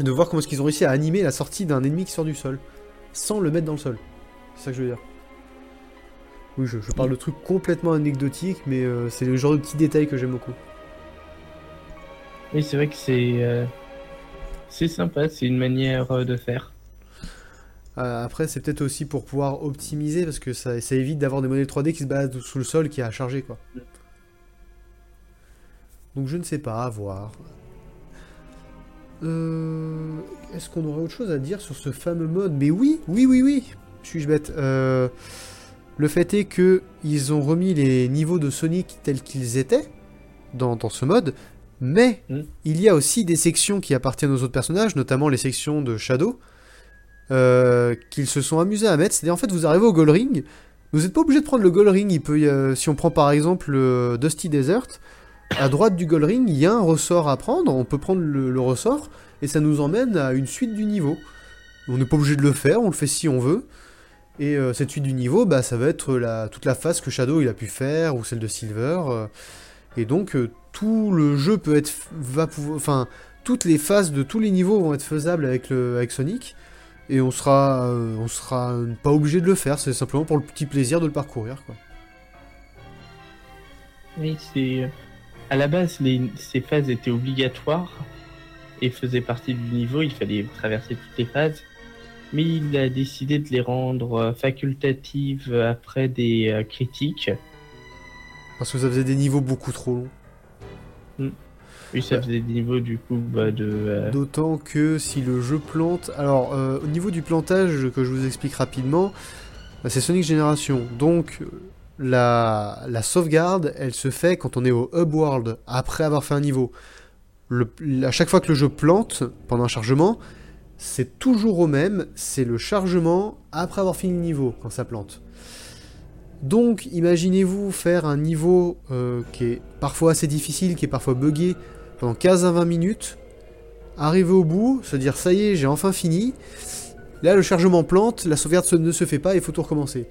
De voir comment est-ce qu'ils ont réussi à animer la sortie d'un ennemi qui sort du sol, sans le mettre dans le sol. C'est ça que je veux dire. Oui, je, je parle de trucs complètement anecdotiques, mais euh, c'est le genre de petits détails que j'aime beaucoup. Oui, c'est vrai que c'est euh, c'est sympa, c'est une manière euh, de faire. Euh, après, c'est peut-être aussi pour pouvoir optimiser, parce que ça, ça évite d'avoir des modèles 3D qui se baladent sous le sol, qui a à charger, quoi. Donc je ne sais pas, à voir. Euh, Est-ce qu'on aurait autre chose à dire sur ce fameux mode? Mais oui, oui, oui, oui Suis-je bête Euh, Le fait est que ils ont remis les niveaux de Sonic tels qu'ils étaient dans, dans ce mode, mais Mm. il y a aussi des sections qui appartiennent aux autres personnages, notamment les sections de Shadow, euh, qu'ils se sont amusés à mettre. C'est-à-dire, en fait, vous arrivez au Gold Ring, vous n'êtes pas obligé de prendre le Gold Ring. Il peut, si on prend par exemple le Dusty Desert, à droite du Gold Ring, il y a un ressort à prendre. On peut prendre le, ressort et ça nous emmène à une suite du niveau. On n'est pas obligé de le faire, on le fait si on veut. Et euh, cette suite du niveau, bah, ça va être la, toute la phase que Shadow il a pu faire ou celle de Silver. euh, et donc tout le jeu peut être, va pouvoir, enfin toutes les phases de tous les niveaux vont être faisables avec le, avec Sonic. Et on sera, euh, on sera pas obligé de le faire. C'est simplement pour le petit plaisir de le parcourir, quoi. Oui, c'est à la base les, ces phases étaient obligatoires et faisaient partie du niveau. Il fallait traverser toutes les phases, mais il a décidé de les rendre euh, facultatives après des euh, critiques. Parce que ça faisait des niveaux beaucoup trop longs. Oui, ça faisait des niveaux du coup bah, de. euh, D'autant que si le jeu plante. Alors, euh, au niveau du plantage, que je vous explique rapidement, bah, c'est Sonic Generation. Donc, la, la sauvegarde, elle se fait quand on est au Hub World, après avoir fait un niveau. Le- à chaque fois que le jeu plante, pendant un chargement, c'est toujours au même, c'est le chargement après avoir fini le niveau, quand ça plante. Donc, imaginez-vous faire un niveau euh, qui est parfois assez difficile, qui est parfois buggé, pendant 15 à 20 minutes, arriver au bout, se dire ça y est, j'ai enfin fini. Là, le chargement plante, la sauvegarde ne se fait pas, il faut tout recommencer.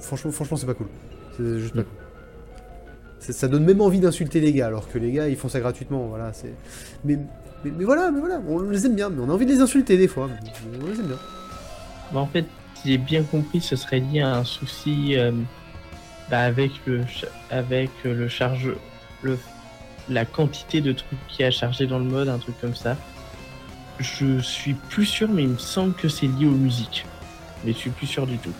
Franchement, franchement, c'est pas cool. C'est juste pas Mm. cool. Ça donne même envie d'insulter les gars, alors que les gars, ils font ça gratuitement. Voilà, c'est. Mais, mais, mais voilà, mais voilà, on les aime bien, mais on a envie de les insulter des fois. mais on les aime bien. bah, en fait, si j'ai bien compris, ce serait lié à un souci euh, bah, avec le avec euh, le charge le la quantité de trucs qu'il y a à charger dans le mode, un truc comme ça. Je suis plus sûr, mais il me semble que c'est lié aux musiques. Mais je suis plus sûr du tout.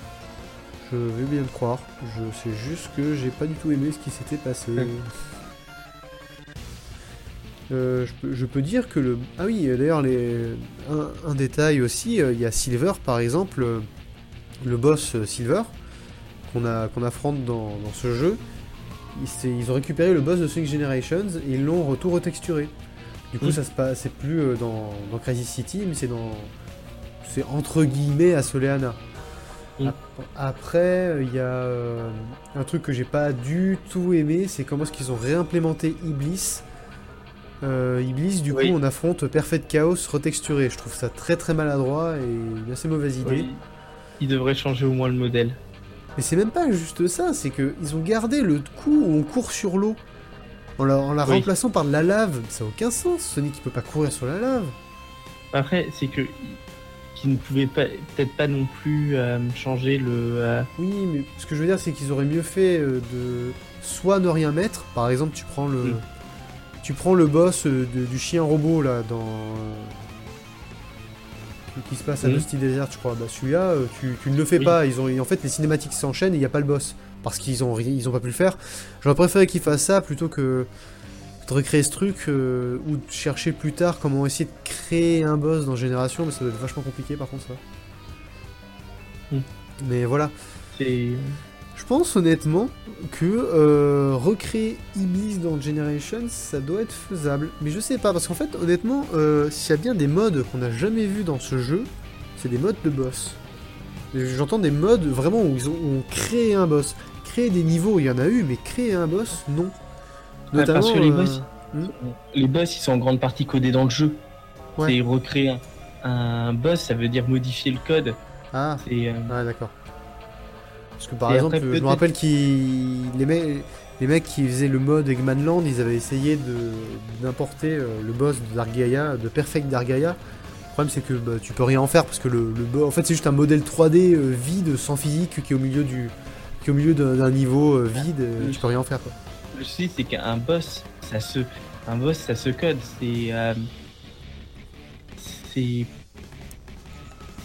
Je vais bien le croire. Je sais juste que j'ai pas du tout aimé ce qui s'était passé. *laughs* Euh, je, peux, je peux dire que le. Ah oui, d'ailleurs, les... un, un détail aussi, euh, il y a Silver par exemple, euh, le boss Silver, qu'on a- qu'on affronte dans, dans ce jeu. Ils, ont récupéré le boss de Sonic Generations et ils l'ont tout retexturé. Du coup, Mm. ça se passe, c'est plus euh, dans, dans Crisis City, mais c'est dans. C'est entre guillemets à Soleana. Mm. Ap- Après, il y a euh, un truc que j'ai pas du tout aimé, c'est comment est-ce qu'ils ont réimplémenté Iblis. Euh, Iblis, du Oui. coup, on affronte Perfect Chaos retexturé. Je trouve ça très très maladroit et une assez mauvaise idée. Oui. Il devrait changer au moins le modèle. Mais c'est même pas juste ça, c'est que ils ont gardé le coup où on court sur l'eau. En la, en la Oui. remplaçant par de la lave. Ça n'a aucun sens. Sonic il peut pas courir sur la lave. Après, c'est que qu'ils ne pouvaient pas, peut-être pas non plus euh, changer le. euh, Oui, mais ce que je veux dire, c'est qu'ils auraient mieux fait euh, de soit ne rien mettre. Par exemple, tu prends le, Mm. tu prends le boss de- du chien robot là dans qui- qui se passe à Mm. Dusty Desert, je crois. Bah celui-là, euh, tu, tu ne le fais Oui. pas. Ils ont, en fait, les cinématiques s'enchaînent et il n'y a pas le boss parce qu'ils ont, ils ont pas pu le faire. J'aurais préféré qu'ils fassent ça plutôt que de recréer ce truc euh, ou de chercher plus tard comment essayer de créer un boss dans Génération, mais ça doit être vachement compliqué par contre ça. Mm. Mais voilà. c'est. Je pense honnêtement que euh, recréer Iblis dans Generations, ça doit être faisable. Mais je sais pas, parce qu'en fait, honnêtement, euh, s'il y a bien des modes qu'on n'a jamais vu dans ce jeu, c'est des modes de boss. J'entends des modes vraiment où ils ont, où on créé un boss. Créer des niveaux, il y en a eu, mais créer un boss, non. Parce que les euh, boss- Les boss, ils sont en grande partie codés dans le jeu. Ouais. C'est recréer un, un boss, ça veut dire modifier le code. Ah, euh, Ouais, d'accord. Parce que par Et exemple, après, je me rappelle qu'ils les, me- les mecs qui faisaient le mode Eggmanland, ils avaient essayé de d'importer euh, le boss de Dargaea, de Perfect Dargaea. Le problème c'est que bah, tu peux rien en faire parce que le, en fait c'est juste un modèle 3D euh, vide sans physique qui est au milieu du qui est au milieu d'un niveau euh, vide, tu peux rien en faire quoi. Le souci, c'est qu'un boss, ça se, un boss, ça se code. C'est, euh, c'est,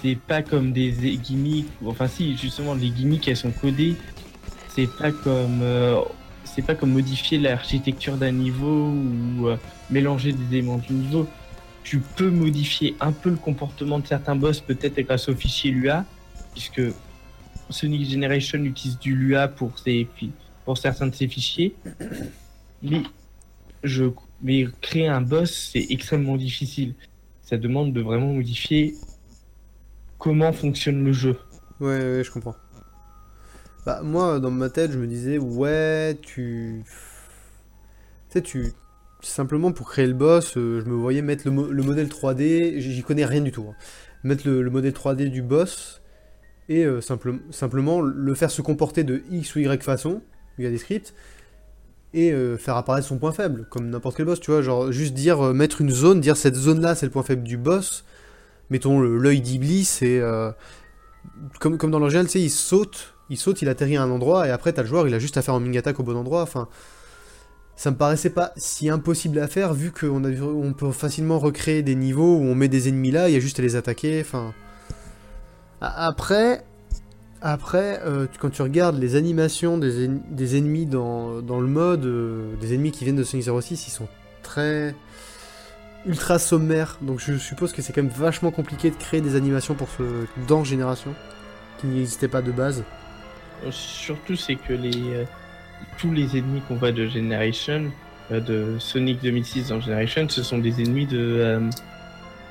c'est pas comme des gimmicks. Enfin, si, justement, les gimmicks, elles sont codées. C'est pas comme, euh, c'est pas comme modifier l'architecture d'un niveau ou euh, mélanger des éléments du niveau. Tu peux modifier un peu le comportement de certains boss, peut-être grâce au fichier Lua, puisque Sonic Generation utilise du Lua pour ses, certains de ses fichiers. Mais créer un boss, c'est extrêmement difficile. Ça demande de vraiment modifier comment fonctionne le jeu. Ouais, je comprends. Bah, moi, dans ma tête, je me disais, ouais, tu. Tu sais, tu. Simplement pour créer le boss, euh, je me voyais mettre le, mo- le modèle 3D, j'y connais rien du tout. hein. Mettre le, le modèle 3D du boss et euh, simple- simplement le faire se comporter de X ou Y façon, via des scripts, et euh, faire apparaître son point faible, comme n'importe quel boss, tu vois. Genre, juste dire, mettre une zone, dire cette zone-là, c'est le point faible du boss. Mettons l'œil d'Iblis et. euh, comme, dans l'original, tu sais, il saute, il saute, il atterrit à un endroit, et après, t'as le joueur, il a juste à faire un ming attack au bon endroit. Enfin, ça me paraissait pas si impossible à faire, vu qu'on on peut facilement recréer des niveaux où on met des ennemis là, il y a juste à les attaquer. Enfin, après, après, euh, quand tu regardes les animations des, en- des ennemis dans, dans le mode, euh, des ennemis qui viennent de Sonic 06, ils sont très ultra sommaires. Donc je suppose que c'est quand même vachement compliqué de créer des animations pour ce dans Génération qui n'existaient pas de base. Euh, Surtout, c'est que les, euh, tous les ennemis qu'on voit de Generation, euh, de Sonic 2006 dans Generation, ce sont des ennemis de. euh,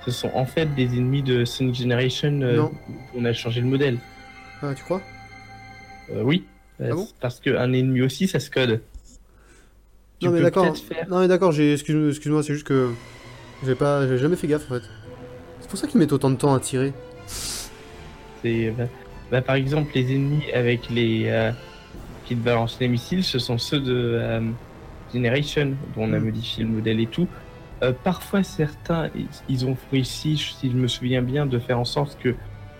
ce sont en fait des ennemis de Sonic Generation. euh, Non. On a changé le modèle. Ah, tu crois? Euh, oui. Ah bon? parce qu'un ennemi aussi, ça se code. Tu Non mais d'accord. faire. Non mais d'accord, excuse- excuse-moi, c'est juste que j'ai pas j'ai jamais fait gaffe en fait. C'est pour ça qu'ils mettent autant de temps à tirer. C'est, bah, bah, par exemple, les ennemis avec les euh, qui te balancent les missiles, ce sont ceux de euh, Generation, dont on a Mm. modifié le modèle et tout. Euh, parfois, certains, ils- ont réussi, si je me souviens bien, de faire en sorte que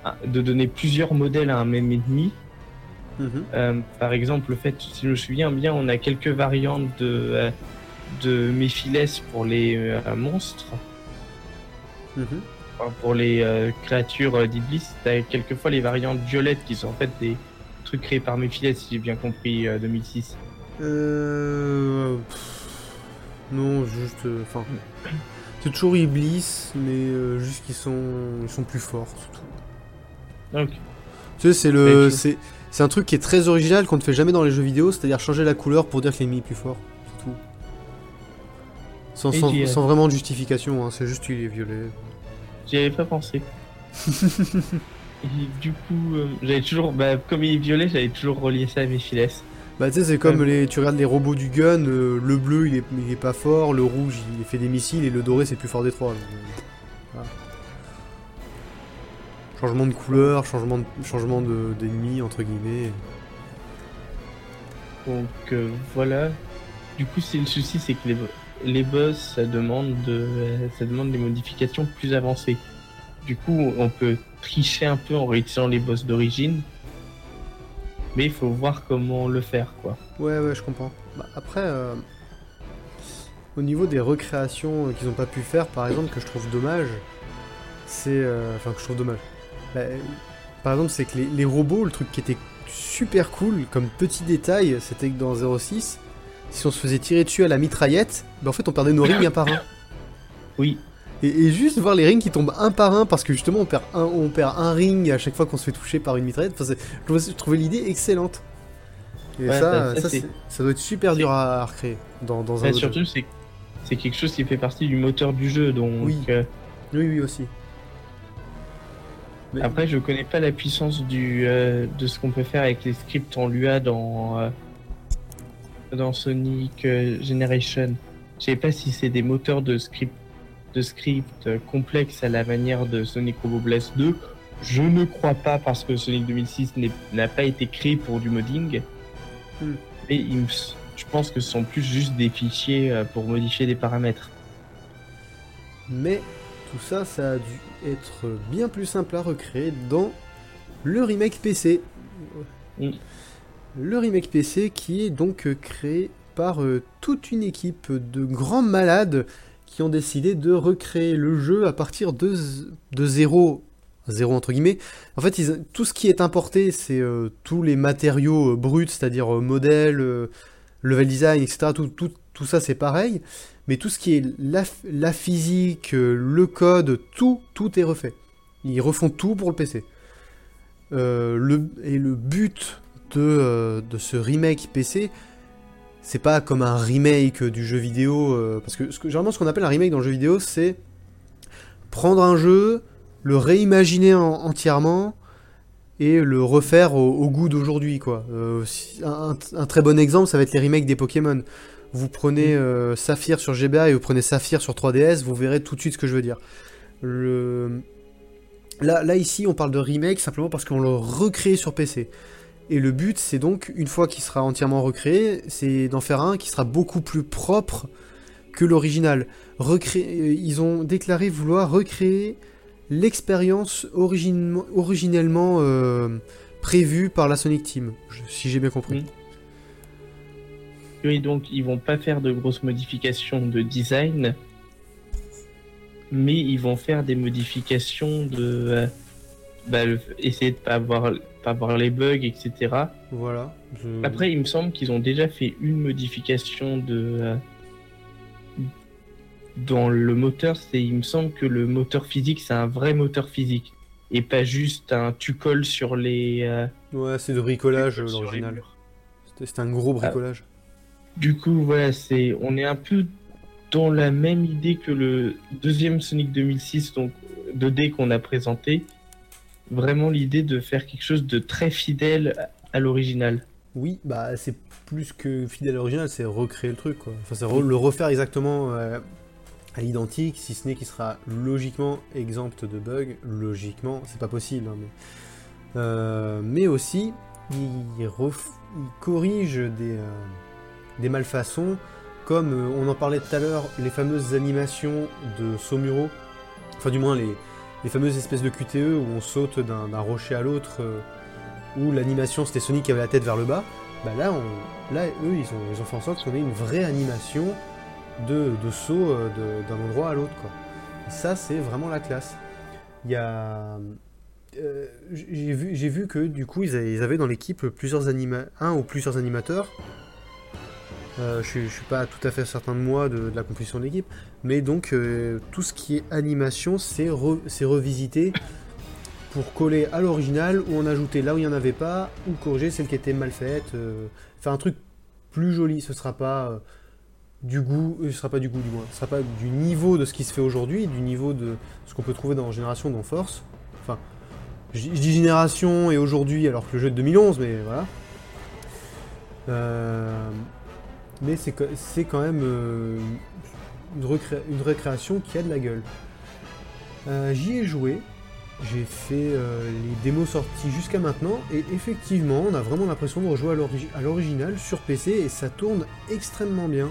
ah, de donner plusieurs modèles à un même ennemi. Mhm. Euh, par exemple, le fait, si je me souviens bien, on a quelques variantes de de Mephiles pour les euh, monstres. Mhm. Enfin, pour les euh, créatures euh, d'Iblis, t'as quelquefois les variantes violettes qui sont en fait des trucs créés par Mephiles, si j'ai bien compris, euh, 2006. Euh... Non, juste. euh, Enfin. *clears throat* c'est toujours Iblis, mais euh, juste qu'ils sont, ils sont plus forts, c'est tout. Ok. Tu sais, c'est le. C'est un truc qui est très original qu'on ne fait jamais dans les jeux vidéo, c'est-à-dire changer la couleur pour dire que l'ennemi est plus fort. C'est tout. Sans, Et sans, qui, euh, sans vraiment de justification, hein, c'est juste qu'il est violet. J'y avais pas pensé. *laughs* Et du coup, euh, j'avais toujours, bah, comme il est violet, j'avais toujours relié ça à mes files. Bah tu sais c'est comme Ouais. les tu regardes les robots du gun, euh, le bleu il est, il est pas fort, le rouge il fait des missiles et le doré c'est le plus fort des trois. donc, euh, voilà. Changement de couleur, changement de changement de- d'ennemi entre guillemets. Donc euh, voilà. Du coup, c'est le souci, c'est que les, les boss, ça demande de, ça demande des modifications plus avancées. Du coup, on peut tricher un peu en réutilisant les boss d'origine, mais il faut voir comment le faire, quoi. Ouais ouais je comprends. Bah, après euh, au niveau des recréations qu'ils ont pas pu faire par exemple que je trouve dommage, c'est euh, enfin que je trouve dommage. Bah, par exemple c'est que les robots le truc qui était super cool comme petit détail c'était que dans 06 si on se faisait tirer dessus à la mitraillette, bah en fait on perdait nos rings un par un. *laughs* Oui, Et, et juste voir les rings qui tombent un par un parce que justement on perd un, on perd un ring à chaque fois qu'on se fait toucher par une mitraillette. Enfin, je, trouvais, l'idée excellente. Et Ouais, ça, bah, ça, doit être super dur à, à recréer dans, dans un autre surtout, c'est c'est quelque chose qui fait partie du moteur du jeu, donc Oui. euh. Oui, oui aussi. Mais- Après, je connais pas la puissance du, euh, de ce qu'on peut faire avec les scripts en Lua dans, euh, dans Sonic euh, Generation. Je sais pas si c'est des moteurs de script, de script euh, complexes à la manière de Sonic Robo Blast 2. Je ne crois pas parce que Sonic 2006 n'est- n'a pas été créé pour du modding. Il me s- je pense que ce sont plus juste des fichiers euh, pour modifier des paramètres. Mais tout ça, ça a dû être bien plus simple à recréer dans le remake PC. Mm. Le remake PC qui est donc euh, créé par euh, toute une équipe de grands malades qui ont décidé de recréer le jeu à partir de, de zéro. Zéro entre guillemets. En fait, tout ce qui est importé, c'est euh, tous les matériaux bruts, c'est-à-dire euh, modèles, level design, etc. Tout, tout, tout ça, c'est pareil. Mais tout ce qui est la, la physique, le code, tout, tout est refait. Ils refont tout pour le PC. Le, et le but de, euh, de ce remake PC, c'est pas comme un remake du jeu vidéo. euh, parce que, ce que généralement, ce qu'on appelle un remake dans le jeu vidéo, c'est prendre un jeu, le réimaginer en- entièrement et le refaire au, au goût d'aujourd'hui. quoi. Euh, un, un très bon exemple, ça va être les remakes des Pokémon. Vous prenez euh, Saphir sur GBA et vous prenez Saphir sur 3DS, vous verrez tout de suite ce que je veux dire. Le... Là, là, ici, on parle de remake simplement parce qu'on le recrée sur PC. Et le but, c'est donc, une fois qu'il sera entièrement recréé, c'est d'en faire un qui sera beaucoup plus propre que l'original. Euh, Ils ont déclaré vouloir recréer l'expérience origine- originellement euh, prévue par la Sonic Team, si j'ai bien compris. Oui, donc ils vont pas faire de grosses modifications de design, mais ils vont faire des modifications de euh, bah, essayer de pas avoir pas avoir les bugs, etc. Voilà. Je- Après, il me semble qu'ils ont déjà fait une modification de euh, dans le moteur. C'est, il me semble que le moteur physique, c'est un vrai moteur physique et pas juste un tu colles sur les. euh, Ouais, c'est de bricolage l'original. c'était un gros bricolage. Du coup, voilà, c'est, on est un peu dans la même idée que le deuxième Sonic 2006, donc 2D qu'on a présenté. Vraiment l'idée de faire quelque chose de très fidèle à l'original. Oui, bah c'est plus que fidèle à l'original, c'est recréer le truc quoi. Enfin, c'est le refaire exactement euh, à l'identique, si ce n'est qu'il sera logiquement exempt de bugs. Logiquement, c'est pas possible. hein, mais... Euh, mais aussi, il, corrige des, euh, des malfaçons, comme on en parlait tout à l'heure, les fameuses animations de Somuro, enfin du moins les, les fameuses espèces de QTE où on saute d'un rocher à l'autre, euh, où l'animation c'était Sonic qui avait la tête vers le bas, bah là, on, là eux ils ont, ils ont fait en sorte qu'on ait une vraie animation de, de saut euh, d'un endroit à l'autre. ça c'est vraiment la classe. Il y a... euh, j'ai vu, que du coup ils avaient, ils avaient dans l'équipe plusieurs anima un ou plusieurs animateurs Euh, je, suis, suis pas tout à fait certain de moi de, la composition de l'équipe, mais donc euh, tout ce qui est animation, c'est revisité pour coller à l'original ou en ajouter là où il n'y en avait pas, ou corriger celle qui était mal faite, faire un truc plus joli. Ce sera pas du goût, ce sera pas du goût du moins, ce sera pas du niveau de ce qui se fait aujourd'hui, du niveau de ce qu'on peut trouver dans Génération, dans Force. Enfin, je, dis Génération et aujourd'hui alors que le jeu est de 2011, mais voilà. Euh, mais c'est quand même euh, une, récréation qui a de la gueule. Euh, j'y ai joué, j'ai fait les démos sorties jusqu'à maintenant, et effectivement, on a vraiment l'impression de rejouer à l'original sur PC, et ça tourne extrêmement bien.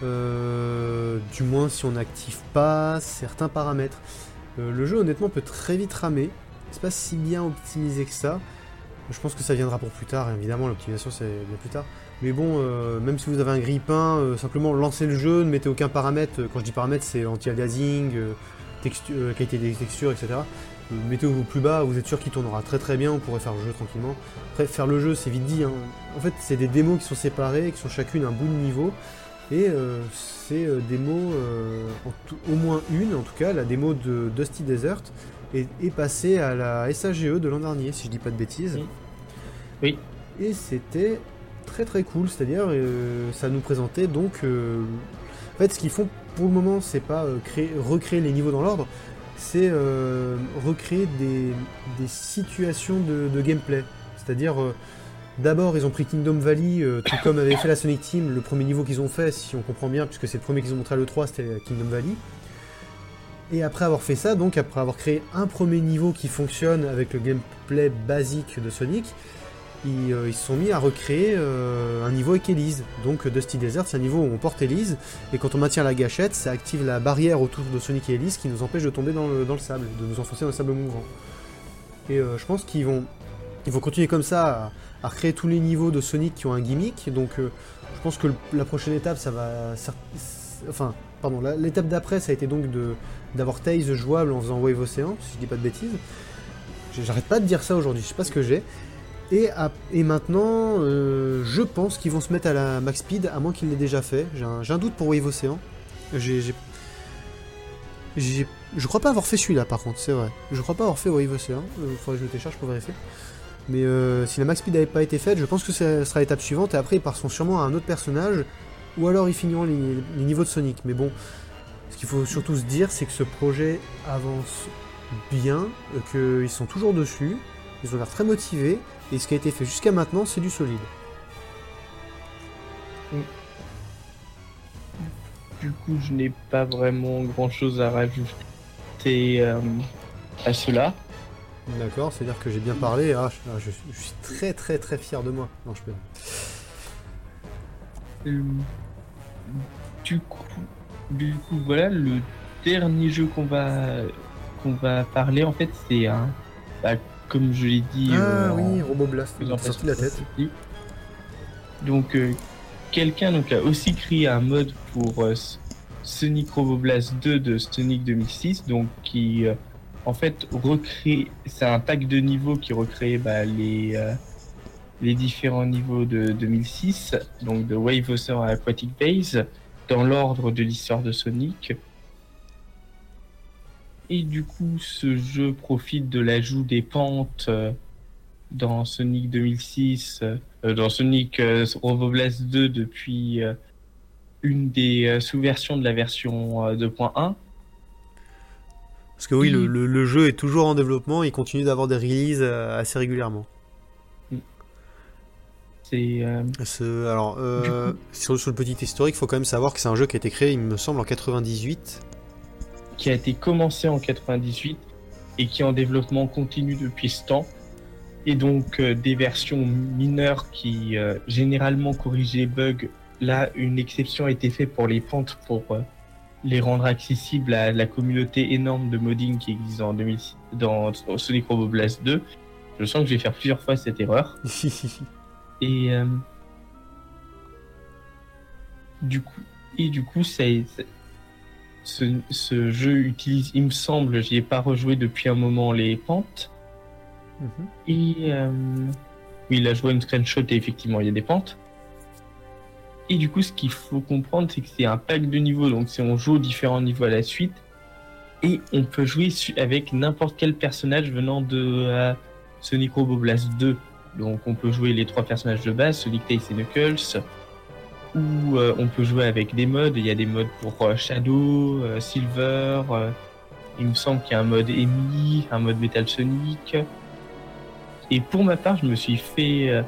du moins si on n'active pas certains paramètres. le jeu honnêtement peut très vite ramer, c'est pas si bien optimisé que ça. Je pense que ça viendra pour plus tard, évidemment l'optimisation c'est bien plus tard. Mais bon, euh, même si vous avez un grippin, euh, simplement lancez le jeu, ne mettez aucun paramètre. Quand je dis paramètre, c'est anti-aliasing, euh, qualité des textures, etc. Mettez-vous plus bas, vous êtes sûr qu'il tournera très très bien, on pourrait faire le jeu tranquillement. Après, faire le jeu, c'est vite dit. Hein. En fait, c'est des démos qui sont séparées, qui sont chacune un bout de niveau. Et c'est des démos, au moins une en tout cas, la démo de Dusty Desert, est, passée à la SAGE de l'an dernier, si je dis pas de bêtises. Oui. Et c'était très très cool, c'est-à-dire euh, ça nous présentait donc... Euh, en fait ce qu'ils font pour le moment c'est pas euh, créer, recréer les niveaux dans l'ordre, c'est recréer des, situations de, gameplay. C'est-à-dire d'abord ils ont pris Kingdom Valley, tout comme avait fait la Sonic Team, le premier niveau qu'ils ont fait, si on comprend bien, puisque c'est le premier qu'ils ont montré à l'E3, c'était Kingdom Valley. Et après avoir fait ça, donc après avoir créé un premier niveau qui fonctionne avec le gameplay basique de Sonic, euh, ils, se sont mis à recréer euh, un niveau avec Elise. Donc Dusty Desert, c'est un niveau où on porte Elise, et quand on maintient la gâchette, ça active la barrière autour de Sonic et Elise qui nous empêche de tomber dans le, sable, de nous enfoncer dans le sable mouvant. Et euh, je pense qu'ils vont, continuer comme ça à, recréer tous les niveaux de Sonic qui ont un gimmick. Donc je pense que la prochaine étape, ça va. Enfin, pardon, l'étape d'après, ça a été donc d'avoir Taze jouable en faisant Wave Océan, si je dis pas de bêtises. J'arrête pas de dire ça aujourd'hui, je sais pas ce que j'ai. Et, maintenant, euh, je pense qu'ils vont se mettre à la max speed, à moins qu'ils l'aient déjà fait. J'ai un, doute pour Wave Océan. J'ai, je crois pas avoir fait celui-là par contre, c'est vrai. Je crois pas avoir fait Wave Océan. Il euh, faudrait que je le télécharge pour vérifier. Mais euh, si la max speed n'avait pas été faite, je pense que ce sera l'étape suivante. Et après, ils passeront sûrement à un autre personnage. Ou alors ils finiront les, les niveaux de Sonic. Mais bon, ce qu'il faut surtout se dire, c'est que ce projet avance bien, qu'ils sont toujours dessus. Ils ont l'air très motivés. Et ce qui a été fait jusqu'à maintenant, c'est du solide. Du coup, je n'ai pas vraiment grand chose à rajouter euh, à cela. D'accord, c'est-à-dire que j'ai bien parlé. Ah, je, suis très très très fier de moi. Non, je peux. Euh, du coup, du coup, voilà, le dernier jeu qu'on va qu'on va parler en fait, c'est un bah, comme je l'ai dit. Ah euh, oui, Roboblast, sorti la tête. Donc, euh, quelqu'un donc, a aussi créé un mode pour euh, Sonic Roboblast 2 de Sonic 2006, donc qui en fait recrée. C'est un pack de niveaux qui recrée bah, les les différents niveaux de 2006, donc de Wave Ocean à Aquatic Base, dans l'ordre de l'histoire de Sonic. Et du coup, ce jeu profite de l'ajout des pentes euh, dans Sonic 2006, euh, dans Sonic euh, Roboblast 2 depuis une des sous-versions de la version 2.1. Parce que oui, le, jeu est toujours en développement, il continue d'avoir des releases assez régulièrement. C'est. alors, sur, sur, le petit historique, il faut quand même savoir que c'est un jeu qui a été créé, il me semble, en 98 qui a été commencé en 98 et qui est en développement continu depuis ce temps. Et donc euh, des versions mineures qui euh, généralement corrigent les bugs. Là, une exception a été faite pour les pentes pour euh, les rendre accessibles à la communauté énorme de modding qui existe en 2006, dans Sonic Robo Blast 2. Je sens que je vais faire plusieurs fois cette erreur. *laughs* et du coup, et du coup, ça, ce, jeu utilise, il me semble, j'y ai pas rejoué depuis un moment, les pentes. Mhm. Et euh, oui, je vois une screenshot et effectivement, il y a des pentes. Et du coup, ce qu'il faut comprendre, c'est que c'est un pack de niveaux. Donc, si on joue aux différents niveaux à la suite, et on peut jouer avec n'importe quel personnage venant de euh, Sonic Robo Blast 2. Donc, on peut jouer les trois personnages de base, Sonic, Tails et Knuckles. Ou euh, on peut jouer avec des modes. Il y a des modes pour euh, Shadow, Silver. il me semble qu'il y a un mode Amy, un mode Metal Sonic. Et pour ma part, je me suis fait.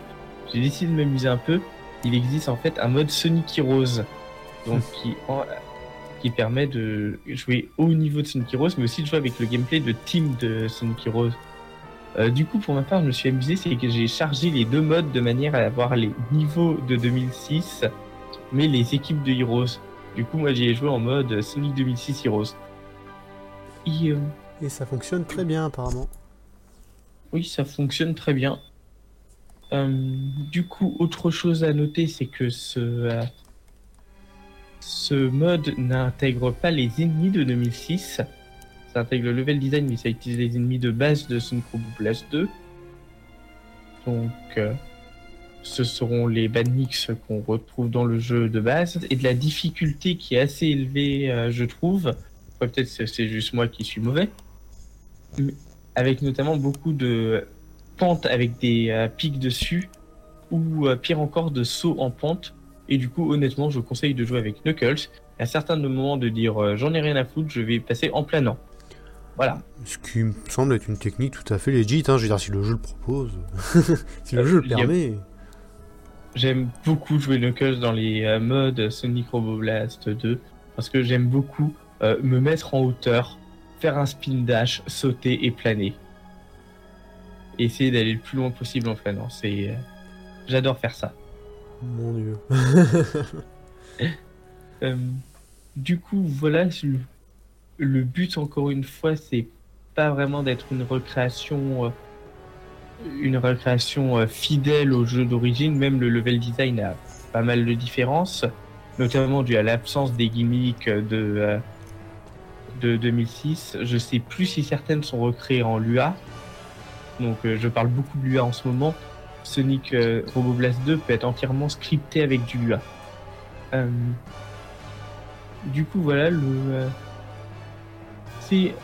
J'ai décidé de m'amuser un peu il existe en fait un mode Sonic Heroes, donc *laughs* qui, qui permet de jouer au niveau de Sonic Heroes, mais aussi de jouer avec le gameplay de team de Sonic Heroes. Euh, du coup, pour ma part, je me suis amusé, c'est que j'ai chargé les deux modes de manière à avoir les niveaux de 2006, mais les équipes de Heroes. Du coup, moi, j'y ai joué en mode Sonic 2006 Heroes. Et, euh, Et ça fonctionne très bien, apparemment. Oui, ça fonctionne très bien. Euh, du coup, autre chose à noter, c'est que ce, euh, ce mode n'intègre pas les ennemis de 2006. Ça intègre le level design, mais ça utilise les ennemis de base de Sonic Blast 2. Donc, euh, ce seront les Badniks qu'on retrouve dans le jeu de base. Et de la difficulté qui est assez élevée, je trouve. Peut-être c'est juste moi qui suis mauvais. avec notamment beaucoup de pente avec des euh, pics dessus, ou euh, pire encore de sauts en pente. Et du coup, honnêtement, je conseille de jouer avec Knuckles. À certains moments de dire euh, j'en ai rien à foutre, je vais passer en planant. Voilà. Ce qui me semble être une technique tout à fait légitime. Hein. Je veux dire, si le jeu le propose, *laughs* si le jeu le permet. J'aime beaucoup jouer Knuckles dans les modes Sonic Robo Blast 2 parce que j'aime beaucoup me mettre en hauteur, faire un spin dash, sauter et planer essayer d'aller le plus loin possible en planant. C'est, euh, j'adore faire ça. Mon dieu. *laughs* *laughs* Euh, du coup, voilà, le, but encore une fois, c'est pas vraiment d'être une recréation, euh, une recréation fidèle au jeu d'origine. Même le level design a pas mal de différences, notamment dû à l'absence des gimmicks de de 2006. Je sais plus si certaines sont recréées en Lua, donc euh, je parle beaucoup de Lua en ce moment. Sonic euh, Robo Blast 2 peut être entièrement scripté avec du Lua. Euh, du coup, voilà, le c'est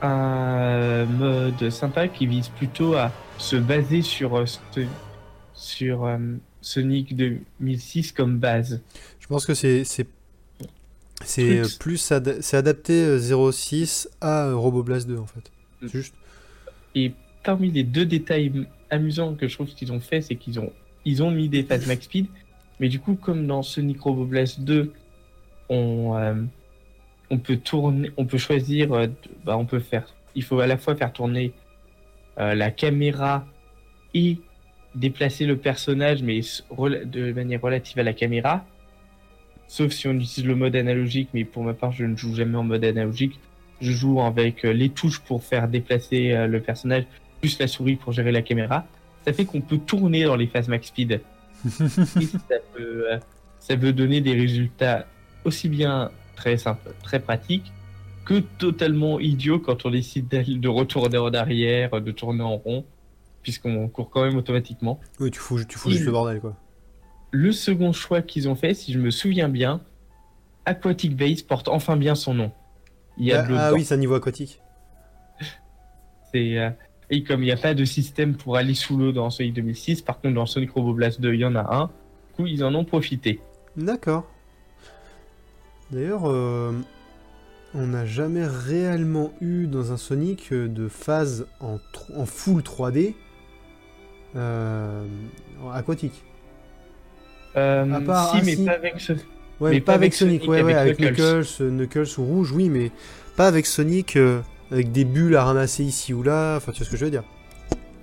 un mode sympa qui vise plutôt à se baser sur, sur Sonic 2006 comme base. Je pense que c'est c'est plus c'est adapté 06 à Robo Blast 2 en fait. Mm. Juste. Et parmi les deux détails amusants que je trouve qu'ils ont fait, c'est qu'ils ont, ils ont mis des *laughs* phases max speed, mais du coup, comme dans Sonic Robo Blast 2, on, euh, on peut tourner, on peut choisir, euh, bah, on peut faire, il faut à la fois faire tourner euh, la caméra et déplacer le personnage, mais de manière relative à la caméra. Sauf si on utilise le mode analogique, mais pour ma part, je ne joue jamais en mode analogique. Je joue avec les touches pour faire déplacer le personnage plus la souris pour gérer la caméra, ça fait qu'on peut tourner dans les phases max speed. *laughs* Ça peut, euh, ça peut donner des résultats aussi bien très simples, très pratiques, que totalement idiots quand on décide de retourner en arrière, de tourner en rond, puisqu'on court quand même automatiquement. Oui, tu fous, tu fous juste le bordel, quoi. Le second choix qu'ils ont fait, si je me souviens bien, Aquatic Base porte enfin bien son nom. Il y a ah, ah oui, c'est un niveau aquatique. *laughs* C'est euh, et comme il n'y a pas de système pour aller sous l'eau dans Sonic 2006, par contre dans Sonic Robo Blast 2, il y en a un. Du coup, ils en ont profité. D'accord. D'ailleurs, euh, on n'a jamais réellement eu dans un Sonic euh, de phase en, en full 3D euh, aquatique. Euh, part, si, ah, mais pas avec ce. Ouais, mais pas, avec Sonic, ouais, ouais, avec Knuckles. Knuckles, ou Rouge, oui, mais pas avec Sonic avec des bulles à ramasser ici ou là, enfin tu vois ce que je veux dire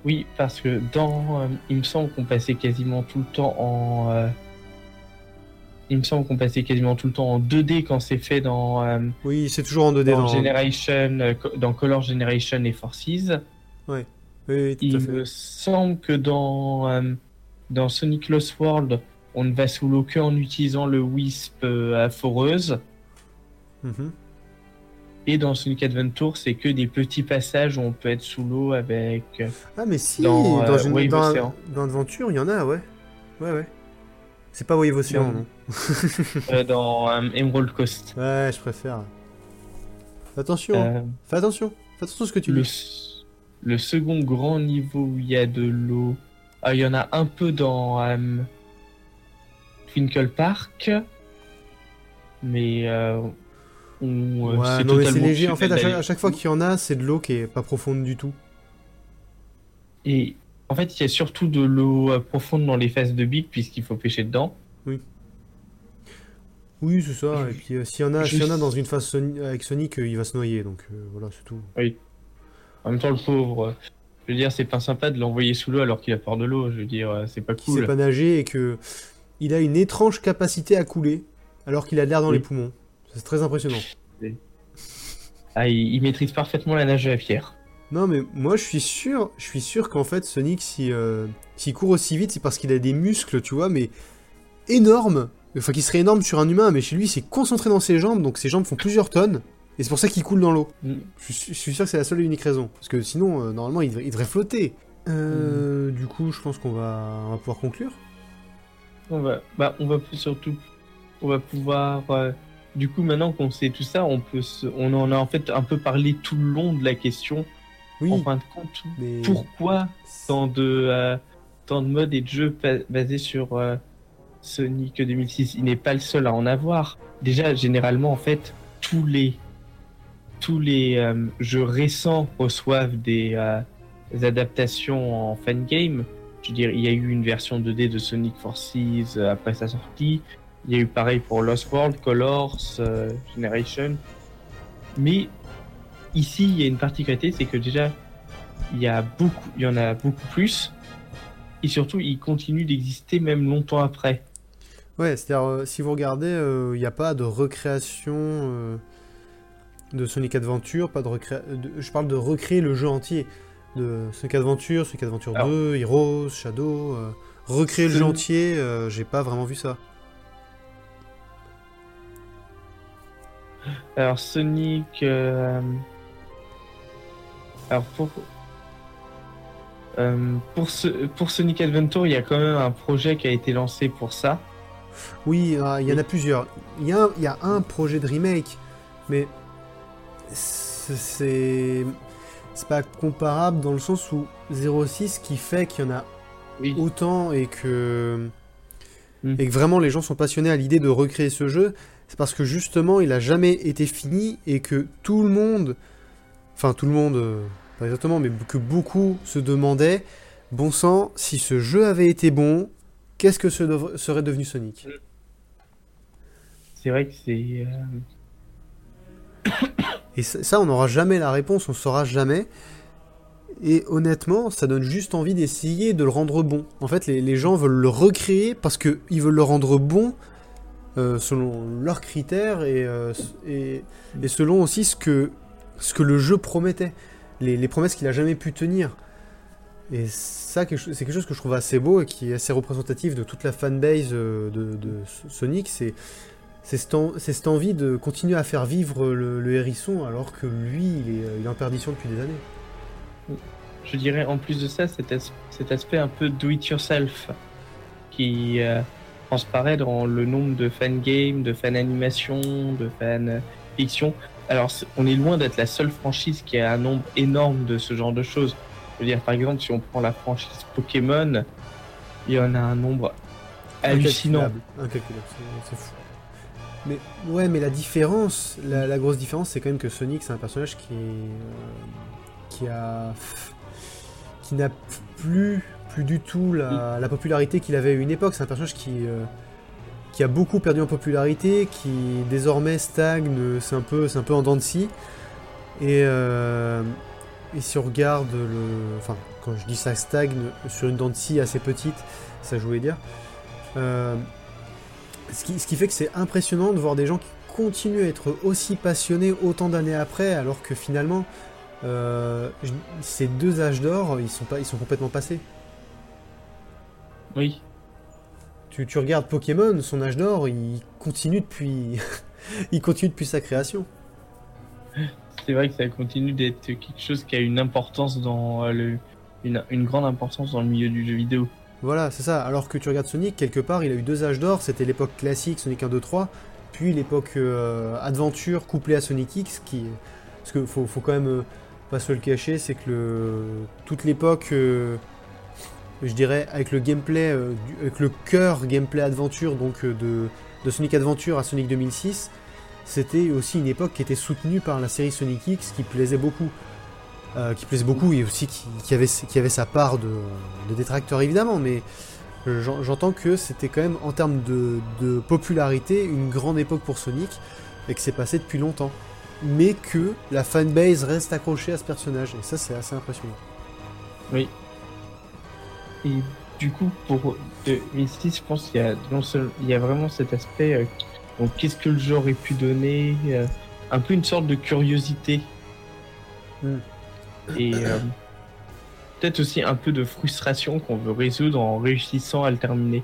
Oui, parce que dans... Euh, il me semble qu'on passait quasiment tout le temps en... Euh, il me semble qu'on passait quasiment tout le temps en 2D quand c'est fait dans... Euh, oui, c'est toujours en 2D dans, Generation, dans Color Generation et Forces. Oui, tout il à fait. me semble que dans, dans Sonic Lost World, on ne va sous l'eau qu'en utilisant le Wisp à foreuse. Mm et dans Sonic Adventure, c'est que des petits passages où on peut être sous l'eau avec. Euh, ah, mais si, dans, dans, euh, une, dans, Adventure, il y en a, ouais. Ouais, ouais. C'est pas Wave Ocean, non, euh, Dans euh, Emerald Coast. Ouais, je préfère. Fais attention, Euh, fais attention, fais attention à ce que tu le, dis. s- le second grand niveau où il y a de l'eau, ah, il y en a un peu dans euh, Twinkle Park, mais euh, on, Ouais, c'est non mais c'est totalement léger. En fait, à chaque, à chaque fois qu'il y en a, c'est de l'eau qui est pas profonde du tout. Et en fait, il y a surtout de l'eau euh, profonde dans les phases de Big puisqu'il faut pêcher dedans. Oui, c'est ça. Et puis euh, s'il y en a, s'il y en a Juste- dans une phase Soni- avec Sonic, euh, il va se noyer. Donc euh, voilà, c'est tout. En même temps, le pauvre, euh, je veux dire, c'est pas sympa de l'envoyer sous l'eau alors qu'il a peur de l'eau. Je veux dire, euh, c'est pas Qui sait cool. pas nager et que il a une étrange capacité à couler alors qu'il a de l'air dans Oui. les poumons. C'est très impressionnant. Ah, il, il maîtrise parfaitement la nage à pierre. Non mais moi je suis sûr, je suis sûr qu'en fait Sonic si euh, s'il court aussi vite c'est parce qu'il a des muscles, tu vois, mais énormes. Enfin qui serait énorme sur un humain, mais chez lui c'est concentré dans ses jambes, donc ses jambes font plusieurs tonnes. Et c'est pour ça qu'il coule dans l'eau. Mm. Je suis, je suis sûr que c'est la seule et unique raison. Parce que sinon, euh, normalement, il devrait, il devrait flotter. Euh, Du coup, je pense qu'on va, on va pouvoir conclure. On va, bah, on va surtout, on va pouvoir. euh, du coup, maintenant qu'on sait tout ça, on peut, se- on en a en fait un peu parlé tout le long de la question. Oui, En fin de compte, mais... pourquoi tant de, euh, tant de modes et de jeux basés sur euh, Sonic 2006 Il n'est pas le seul à en avoir. Déjà, généralement, en fait, tous les, tous les euh, jeux récents reçoivent des, des adaptations en fangame. Je veux dire, il y a eu une version 2D de Sonic Forces après sa sortie. Il y a eu pareil pour Lost World, Colors, Generation. Mais ici, il y a une particularité, c'est que déjà, il y a beaucoup, il y en a beaucoup plus, et surtout, il continue d'exister même longtemps après. Ouais, c'est-à-dire, euh, si vous regardez, il n'y a pas de recréation euh, de Sonic Adventure, pas de, recré- de- Je parle de recréer le jeu entier. De Sonic Adventure, Sonic Adventure Alors- 2, Heroes, Shadow... euh, recréer le jeu entier, euh, j'ai pas vraiment vu ça. Alors Sonic, euh, alors pour euh, pour ce pour Sonic Adventure, il y a quand même un projet qui a été lancé pour ça. Oui, ah, il y en a plusieurs. Il y a, un- il y a un projet de remake, mais c'est c'est pas comparable dans le sens où 06 qui fait qu'il y en a Oui. autant et que Mm. et que vraiment les gens sont passionnés à l'idée de recréer ce jeu, c'est parce que justement il a jamais été fini et que tout le monde, enfin tout le monde, euh, pas exactement, mais que beaucoup se demandaient, bon sang, si ce jeu avait été bon, qu'est-ce que ce serait devenu Sonic? C'est vrai que c'est euh, *coughs* Et ça, ça, on n'aura jamais la réponse, on saura jamais. Et honnêtement, ça donne juste envie d'essayer de le rendre bon. En fait, les, les gens veulent le recréer parce qu'ils veulent le rendre bon euh, selon leurs critères et, euh, et, et selon aussi ce que, ce que le jeu promettait. Les, promesses qu'il a jamais pu tenir. Et ça, c'est quelque chose que je trouve assez beau et qui est assez représentatif de toute la fanbase euh, de, Sonic. C'est cette, envie de continuer à faire vivre le, hérisson alors que lui, il est, euh, il en perdition depuis des années. je dirais en plus de ça cet, as- cet aspect un peu do it yourself qui euh, transparaît dans le nombre de fangames, de fan animations, de fan fiction. Alors on est loin d'être la seule franchise qui a un nombre énorme de ce genre de choses. Je veux dire par exemple si on prend la franchise Pokémon, il y en a un nombre hallucinant. Incalculable. C'est- c'est fou. Mais ouais, mais la différence, la, la grosse différence, c'est quand même que Sonic, c'est un personnage qui est, euh, qui a, qui n'a plus, plus du tout la, la popularité qu'il avait à une époque. C'est un personnage qui, euh, qui a beaucoup perdu en popularité, qui désormais stagne. C'est un peu, c'est un peu en dents de scie. Et, euh, et si on regarde le, enfin, quand je dis ça stagne sur une dent de scie assez petite, ça je voulais dire. Euh, ce, qui, ce qui fait que c'est impressionnant de voir des gens qui continuent à être aussi passionnés autant d'années après, alors que finalement, euh, ces deux âges d'or, ils sont, pas, ils sont complètement passés. Oui, Tu, tu regardes Pokémon, son âge d'or, il continue depuis, *laughs* il continue depuis sa création. c'est vrai que ça continue d'être quelque chose qui a une importance dans euh, le une, une grande importance dans le milieu du jeu vidéo. Voilà, c'est ça. Alors que tu regardes Sonic, quelque part, il a eu deux âges d'or. C'était l'époque classique, Sonic 1, 2, 3, puis l'époque euh, aventure couplée à Sonic X, qui... Parce qu'il faut, faut, quand même euh, pas se le cacher, c'est que le... toute l'époque, euh, je dirais, avec le gameplay, avec le cœur gameplay aventure, donc de, de Sonic Adventure à Sonic 2006, c'était aussi une époque qui était soutenue par la série Sonic X, qui plaisait beaucoup. Euh, qui plaisait beaucoup et aussi qui, avait, qui avait sa part de, détracteurs évidemment, mais j'entends que c'était quand même en termes de, popularité une grande époque pour Sonic et que c'est passé depuis longtemps. Mais que la fanbase reste accrochée à ce personnage et ça c'est assez impressionnant. Oui. Et du coup, pour ici, je pense qu'il y a, il y a vraiment cet aspect. Euh, donc, qu'est-ce que le jeu aurait pu donner euh, Un peu une sorte de curiosité. Hmm et euh, peut-être aussi un peu de frustration qu'on veut résoudre en réussissant à le terminer.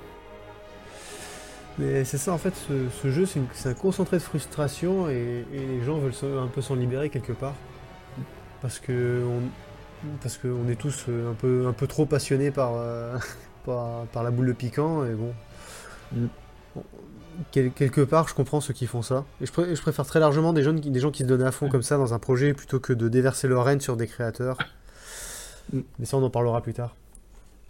Mais c'est ça en fait, ce, jeu c'est un concentré de frustration et, les gens veulent un peu s'en libérer quelque part. Parce que on, parce qu'on est tous un peu, un peu trop passionnés par, euh, *laughs* par, la boule de piquant et bon. Mm quelque part, je comprends ceux qui font ça. Et je, préfère très largement des gens, des gens qui se donnent à fond comme ça dans un projet plutôt que de déverser leur haine sur des créateurs. Mm. Mais ça, on en parlera plus tard.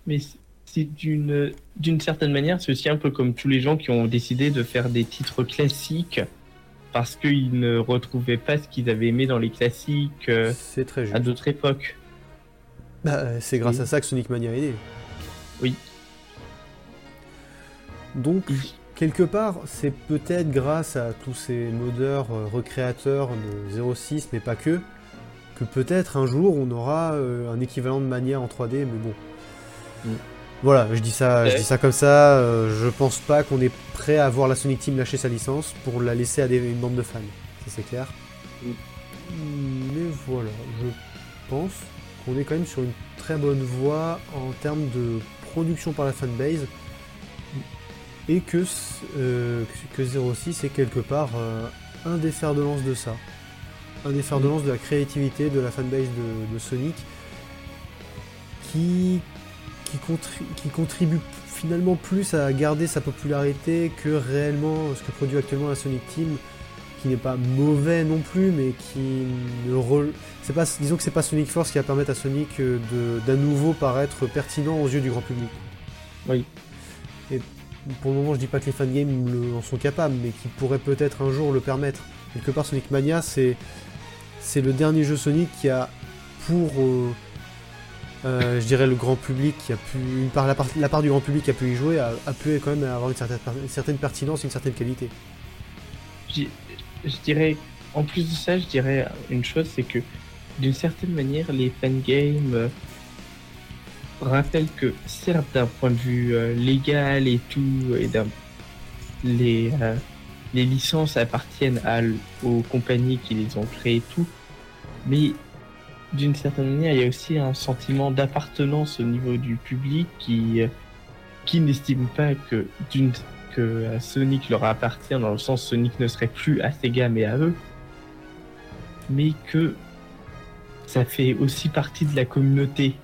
Mais c'est d'une d'une certaine manière, c'est aussi un peu comme tous les gens qui ont décidé de faire des titres classiques parce qu'ils ne retrouvaient pas ce qu'ils avaient aimé dans les classiques euh, très à d'autres époques. Bah, c'est grâce à ça que Sonic Mania est né. Oui. Donc, Quelque part, c'est peut-être grâce à tous ces modeurs euh, recréateurs de 06, mais pas que, que peut-être un jour on aura euh, un équivalent de Mania en 3D, mais bon. Mm. Voilà, je dis ça, je dis ça comme ça. Euh, je pense pas qu'on est prêt à voir la Sonic Team lâcher sa licence pour la laisser à une bande de fans. Ça c'est clair. Mm. Mais voilà, je pense qu'on est quand même sur une très bonne voie en termes de production par la fanbase. Et que, euh, que 06 est quelque part euh, un des fers de lance de ça. Un des fers de lance de la créativité de la fanbase de, Sonic qui, qui, contribue finalement plus à garder sa popularité que réellement ce que produit actuellement la Sonic Team qui n'est pas mauvais non plus mais qui ne c'est pas disons que c'est pas Sonic Force qui va permettre à Sonic euh, d'à nouveau paraître pertinent aux yeux du grand public. Oui. Et pour le moment, je dis pas que les fangames en sont capables, mais qui pourraient peut-être un jour le permettre. Quelque part, Sonic Mania, c'est c'est le dernier jeu Sonic qui a, pour, euh, euh, je dirais, le grand public, qui a pu, une part, la, part, du grand public qui a pu y jouer, a, pu quand même avoir une certaine, une certaine pertinence, une certaine qualité. Je, dirais, en plus de ça, je dirais une chose, c'est que d'une certaine manière, les fangames rappelle que certes d'un point de vue euh, légal et tout, et les, euh, les licences appartiennent aux compagnies qui les ont créées tout, mais d'une certaine manière, il y a aussi un sentiment d'appartenance au niveau du public qui, euh, qui n'estime pas que, d'une, que Sonic leur appartient dans le sens Sonic ne serait plus à Sega mais à eux, mais que ça fait aussi partie de la communauté.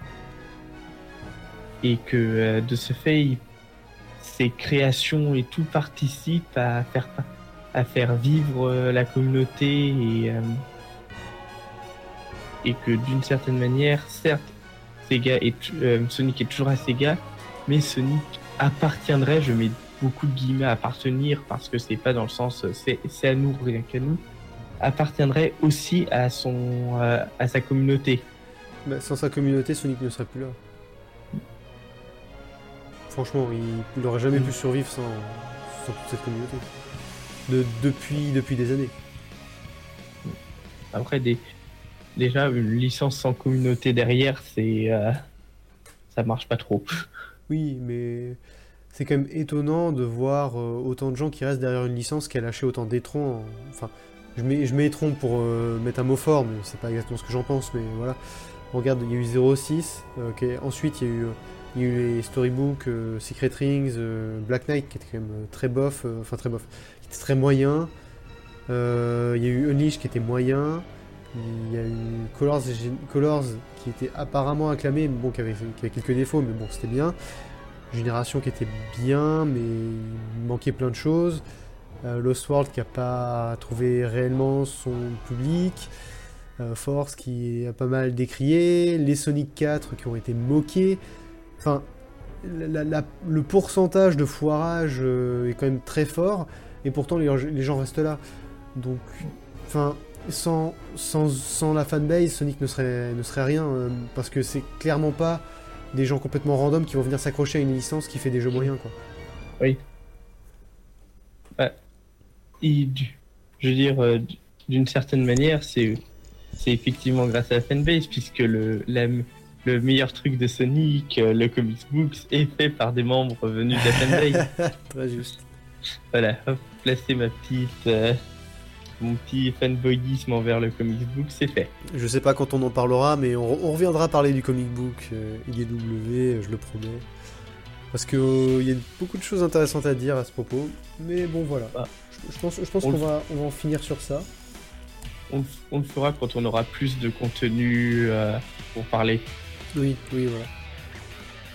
Et que euh, de ce fait, ces créations et tout participent à faire, à faire vivre euh, la communauté et, euh, et que d'une certaine manière, certes, Sega et Sonic est toujours à Sega, mais Sonic appartiendrait, je mets beaucoup de guillemets à appartenir parce que c'est pas dans le sens c'est à nous rien qu'à nous, appartiendrait aussi à son à sa communauté. Bah, sans sa communauté, Sonic ne serait plus là. Franchement, il n'aurait jamais pu survivre sans, toute cette communauté. depuis, depuis des années. Après, des, déjà, une licence sans communauté derrière, c'est. Euh, ça marche pas trop. Oui, mais c'est quand même étonnant de voir euh, autant de gens qui restent derrière une licence qui a lâché autant d'étrons. Enfin, je mets, je mets étron pour euh, mettre un mot fort, mais c'est pas exactement ce que j'en pense, mais voilà. regarde, il y a eu 06, ensuite il y a eu les storybooks, euh, Secret Rings, euh, Black Knight qui était quand même euh, très bof, enfin très bof, qui était très moyen. il y a eu Unleash qui était moyen. Il y a eu Colors qui était apparemment acclamé, mais bon, qui avait, quelques défauts, mais bon, c'était bien. Génération qui était bien, mais il manquait plein de choses. Euh, Lost World qui a pas trouvé réellement son public. Euh, Force qui a pas mal décrié. Les Sonic 4 qui ont été moqués. Enfin, le pourcentage de foirage euh, est quand même très fort. Et pourtant, les, gens restent là. Donc, enfin, sans, sans, sans la fanbase, Sonic ne serait, ne serait rien. parce que c'est clairement pas des gens complètement random qui vont venir s'accrocher à une licence qui fait des jeux moyens, quoi. Et du- je veux dire, euh, d'une certaine manière, c'est c'est effectivement grâce à la fanbase, puisque le, la- le meilleur truc de Sonic, euh, le comics books, est fait par des membres venus de la *laughs* fanbase. Très juste. voilà, hop, placer ma petite, euh, mon petit fanboyisme envers le comics book, c'est fait. Je sais pas quand on en parlera, mais on, on reviendra parler du comic book euh, IDW, je le promets. Parce que euh, y a beaucoup de choses intéressantes à dire à ce propos. Mais bon, voilà. Ah. Je, je pense, je pense On qu'on va, on va en finir sur ça. On, on le fera quand on aura plus de contenu euh, pour parler. Oui, oui, voilà.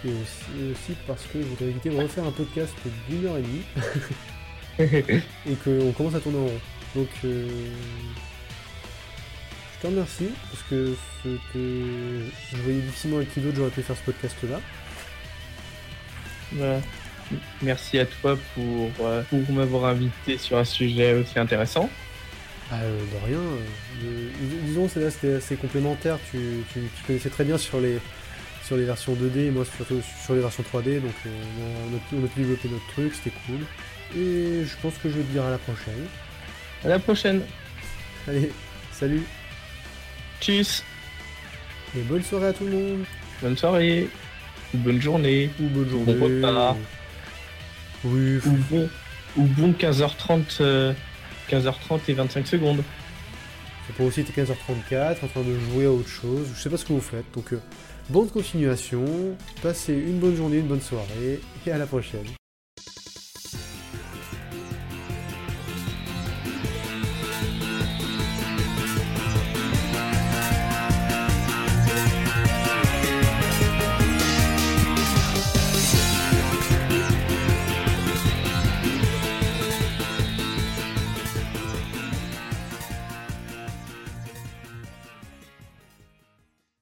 Et aussi, aussi parce que je voudrais éviter de refaire un podcast d'une heure et demie *laughs* et qu'on commence à tourner en rond. Donc, euh, je te remercie parce que je voyais difficilement avec qui d'autre j'aurais pu faire ce podcast-là. Voilà. Merci à toi pour, euh, pour m'avoir invité sur un sujet aussi intéressant. Ah, euh, de rien. euh, dis- disons, c'est c'était assez complémentaire. Tu, tu, tu connaissais très bien sur les, sur les versions 2D, et moi surtout sur les versions 3D. Donc, euh, on, a pu, on a pu développer notre truc, c'était cool. Et je pense que je vais te dire à la prochaine. À la prochaine. Allez, salut Tchuss. et bonne soirée à tout le monde. Bonne soirée. Bonne journée. Ou bonne journée. Bon repas. Oui, Ou bon, ou bon 15h30, euh, 15h30 et 25 secondes. c'est pour aussi t'es 15h34 en train de jouer à autre chose. Je sais pas ce que vous faites. Donc, euh, bonne continuation. Passez une bonne journée, une bonne soirée. Et à la prochaine.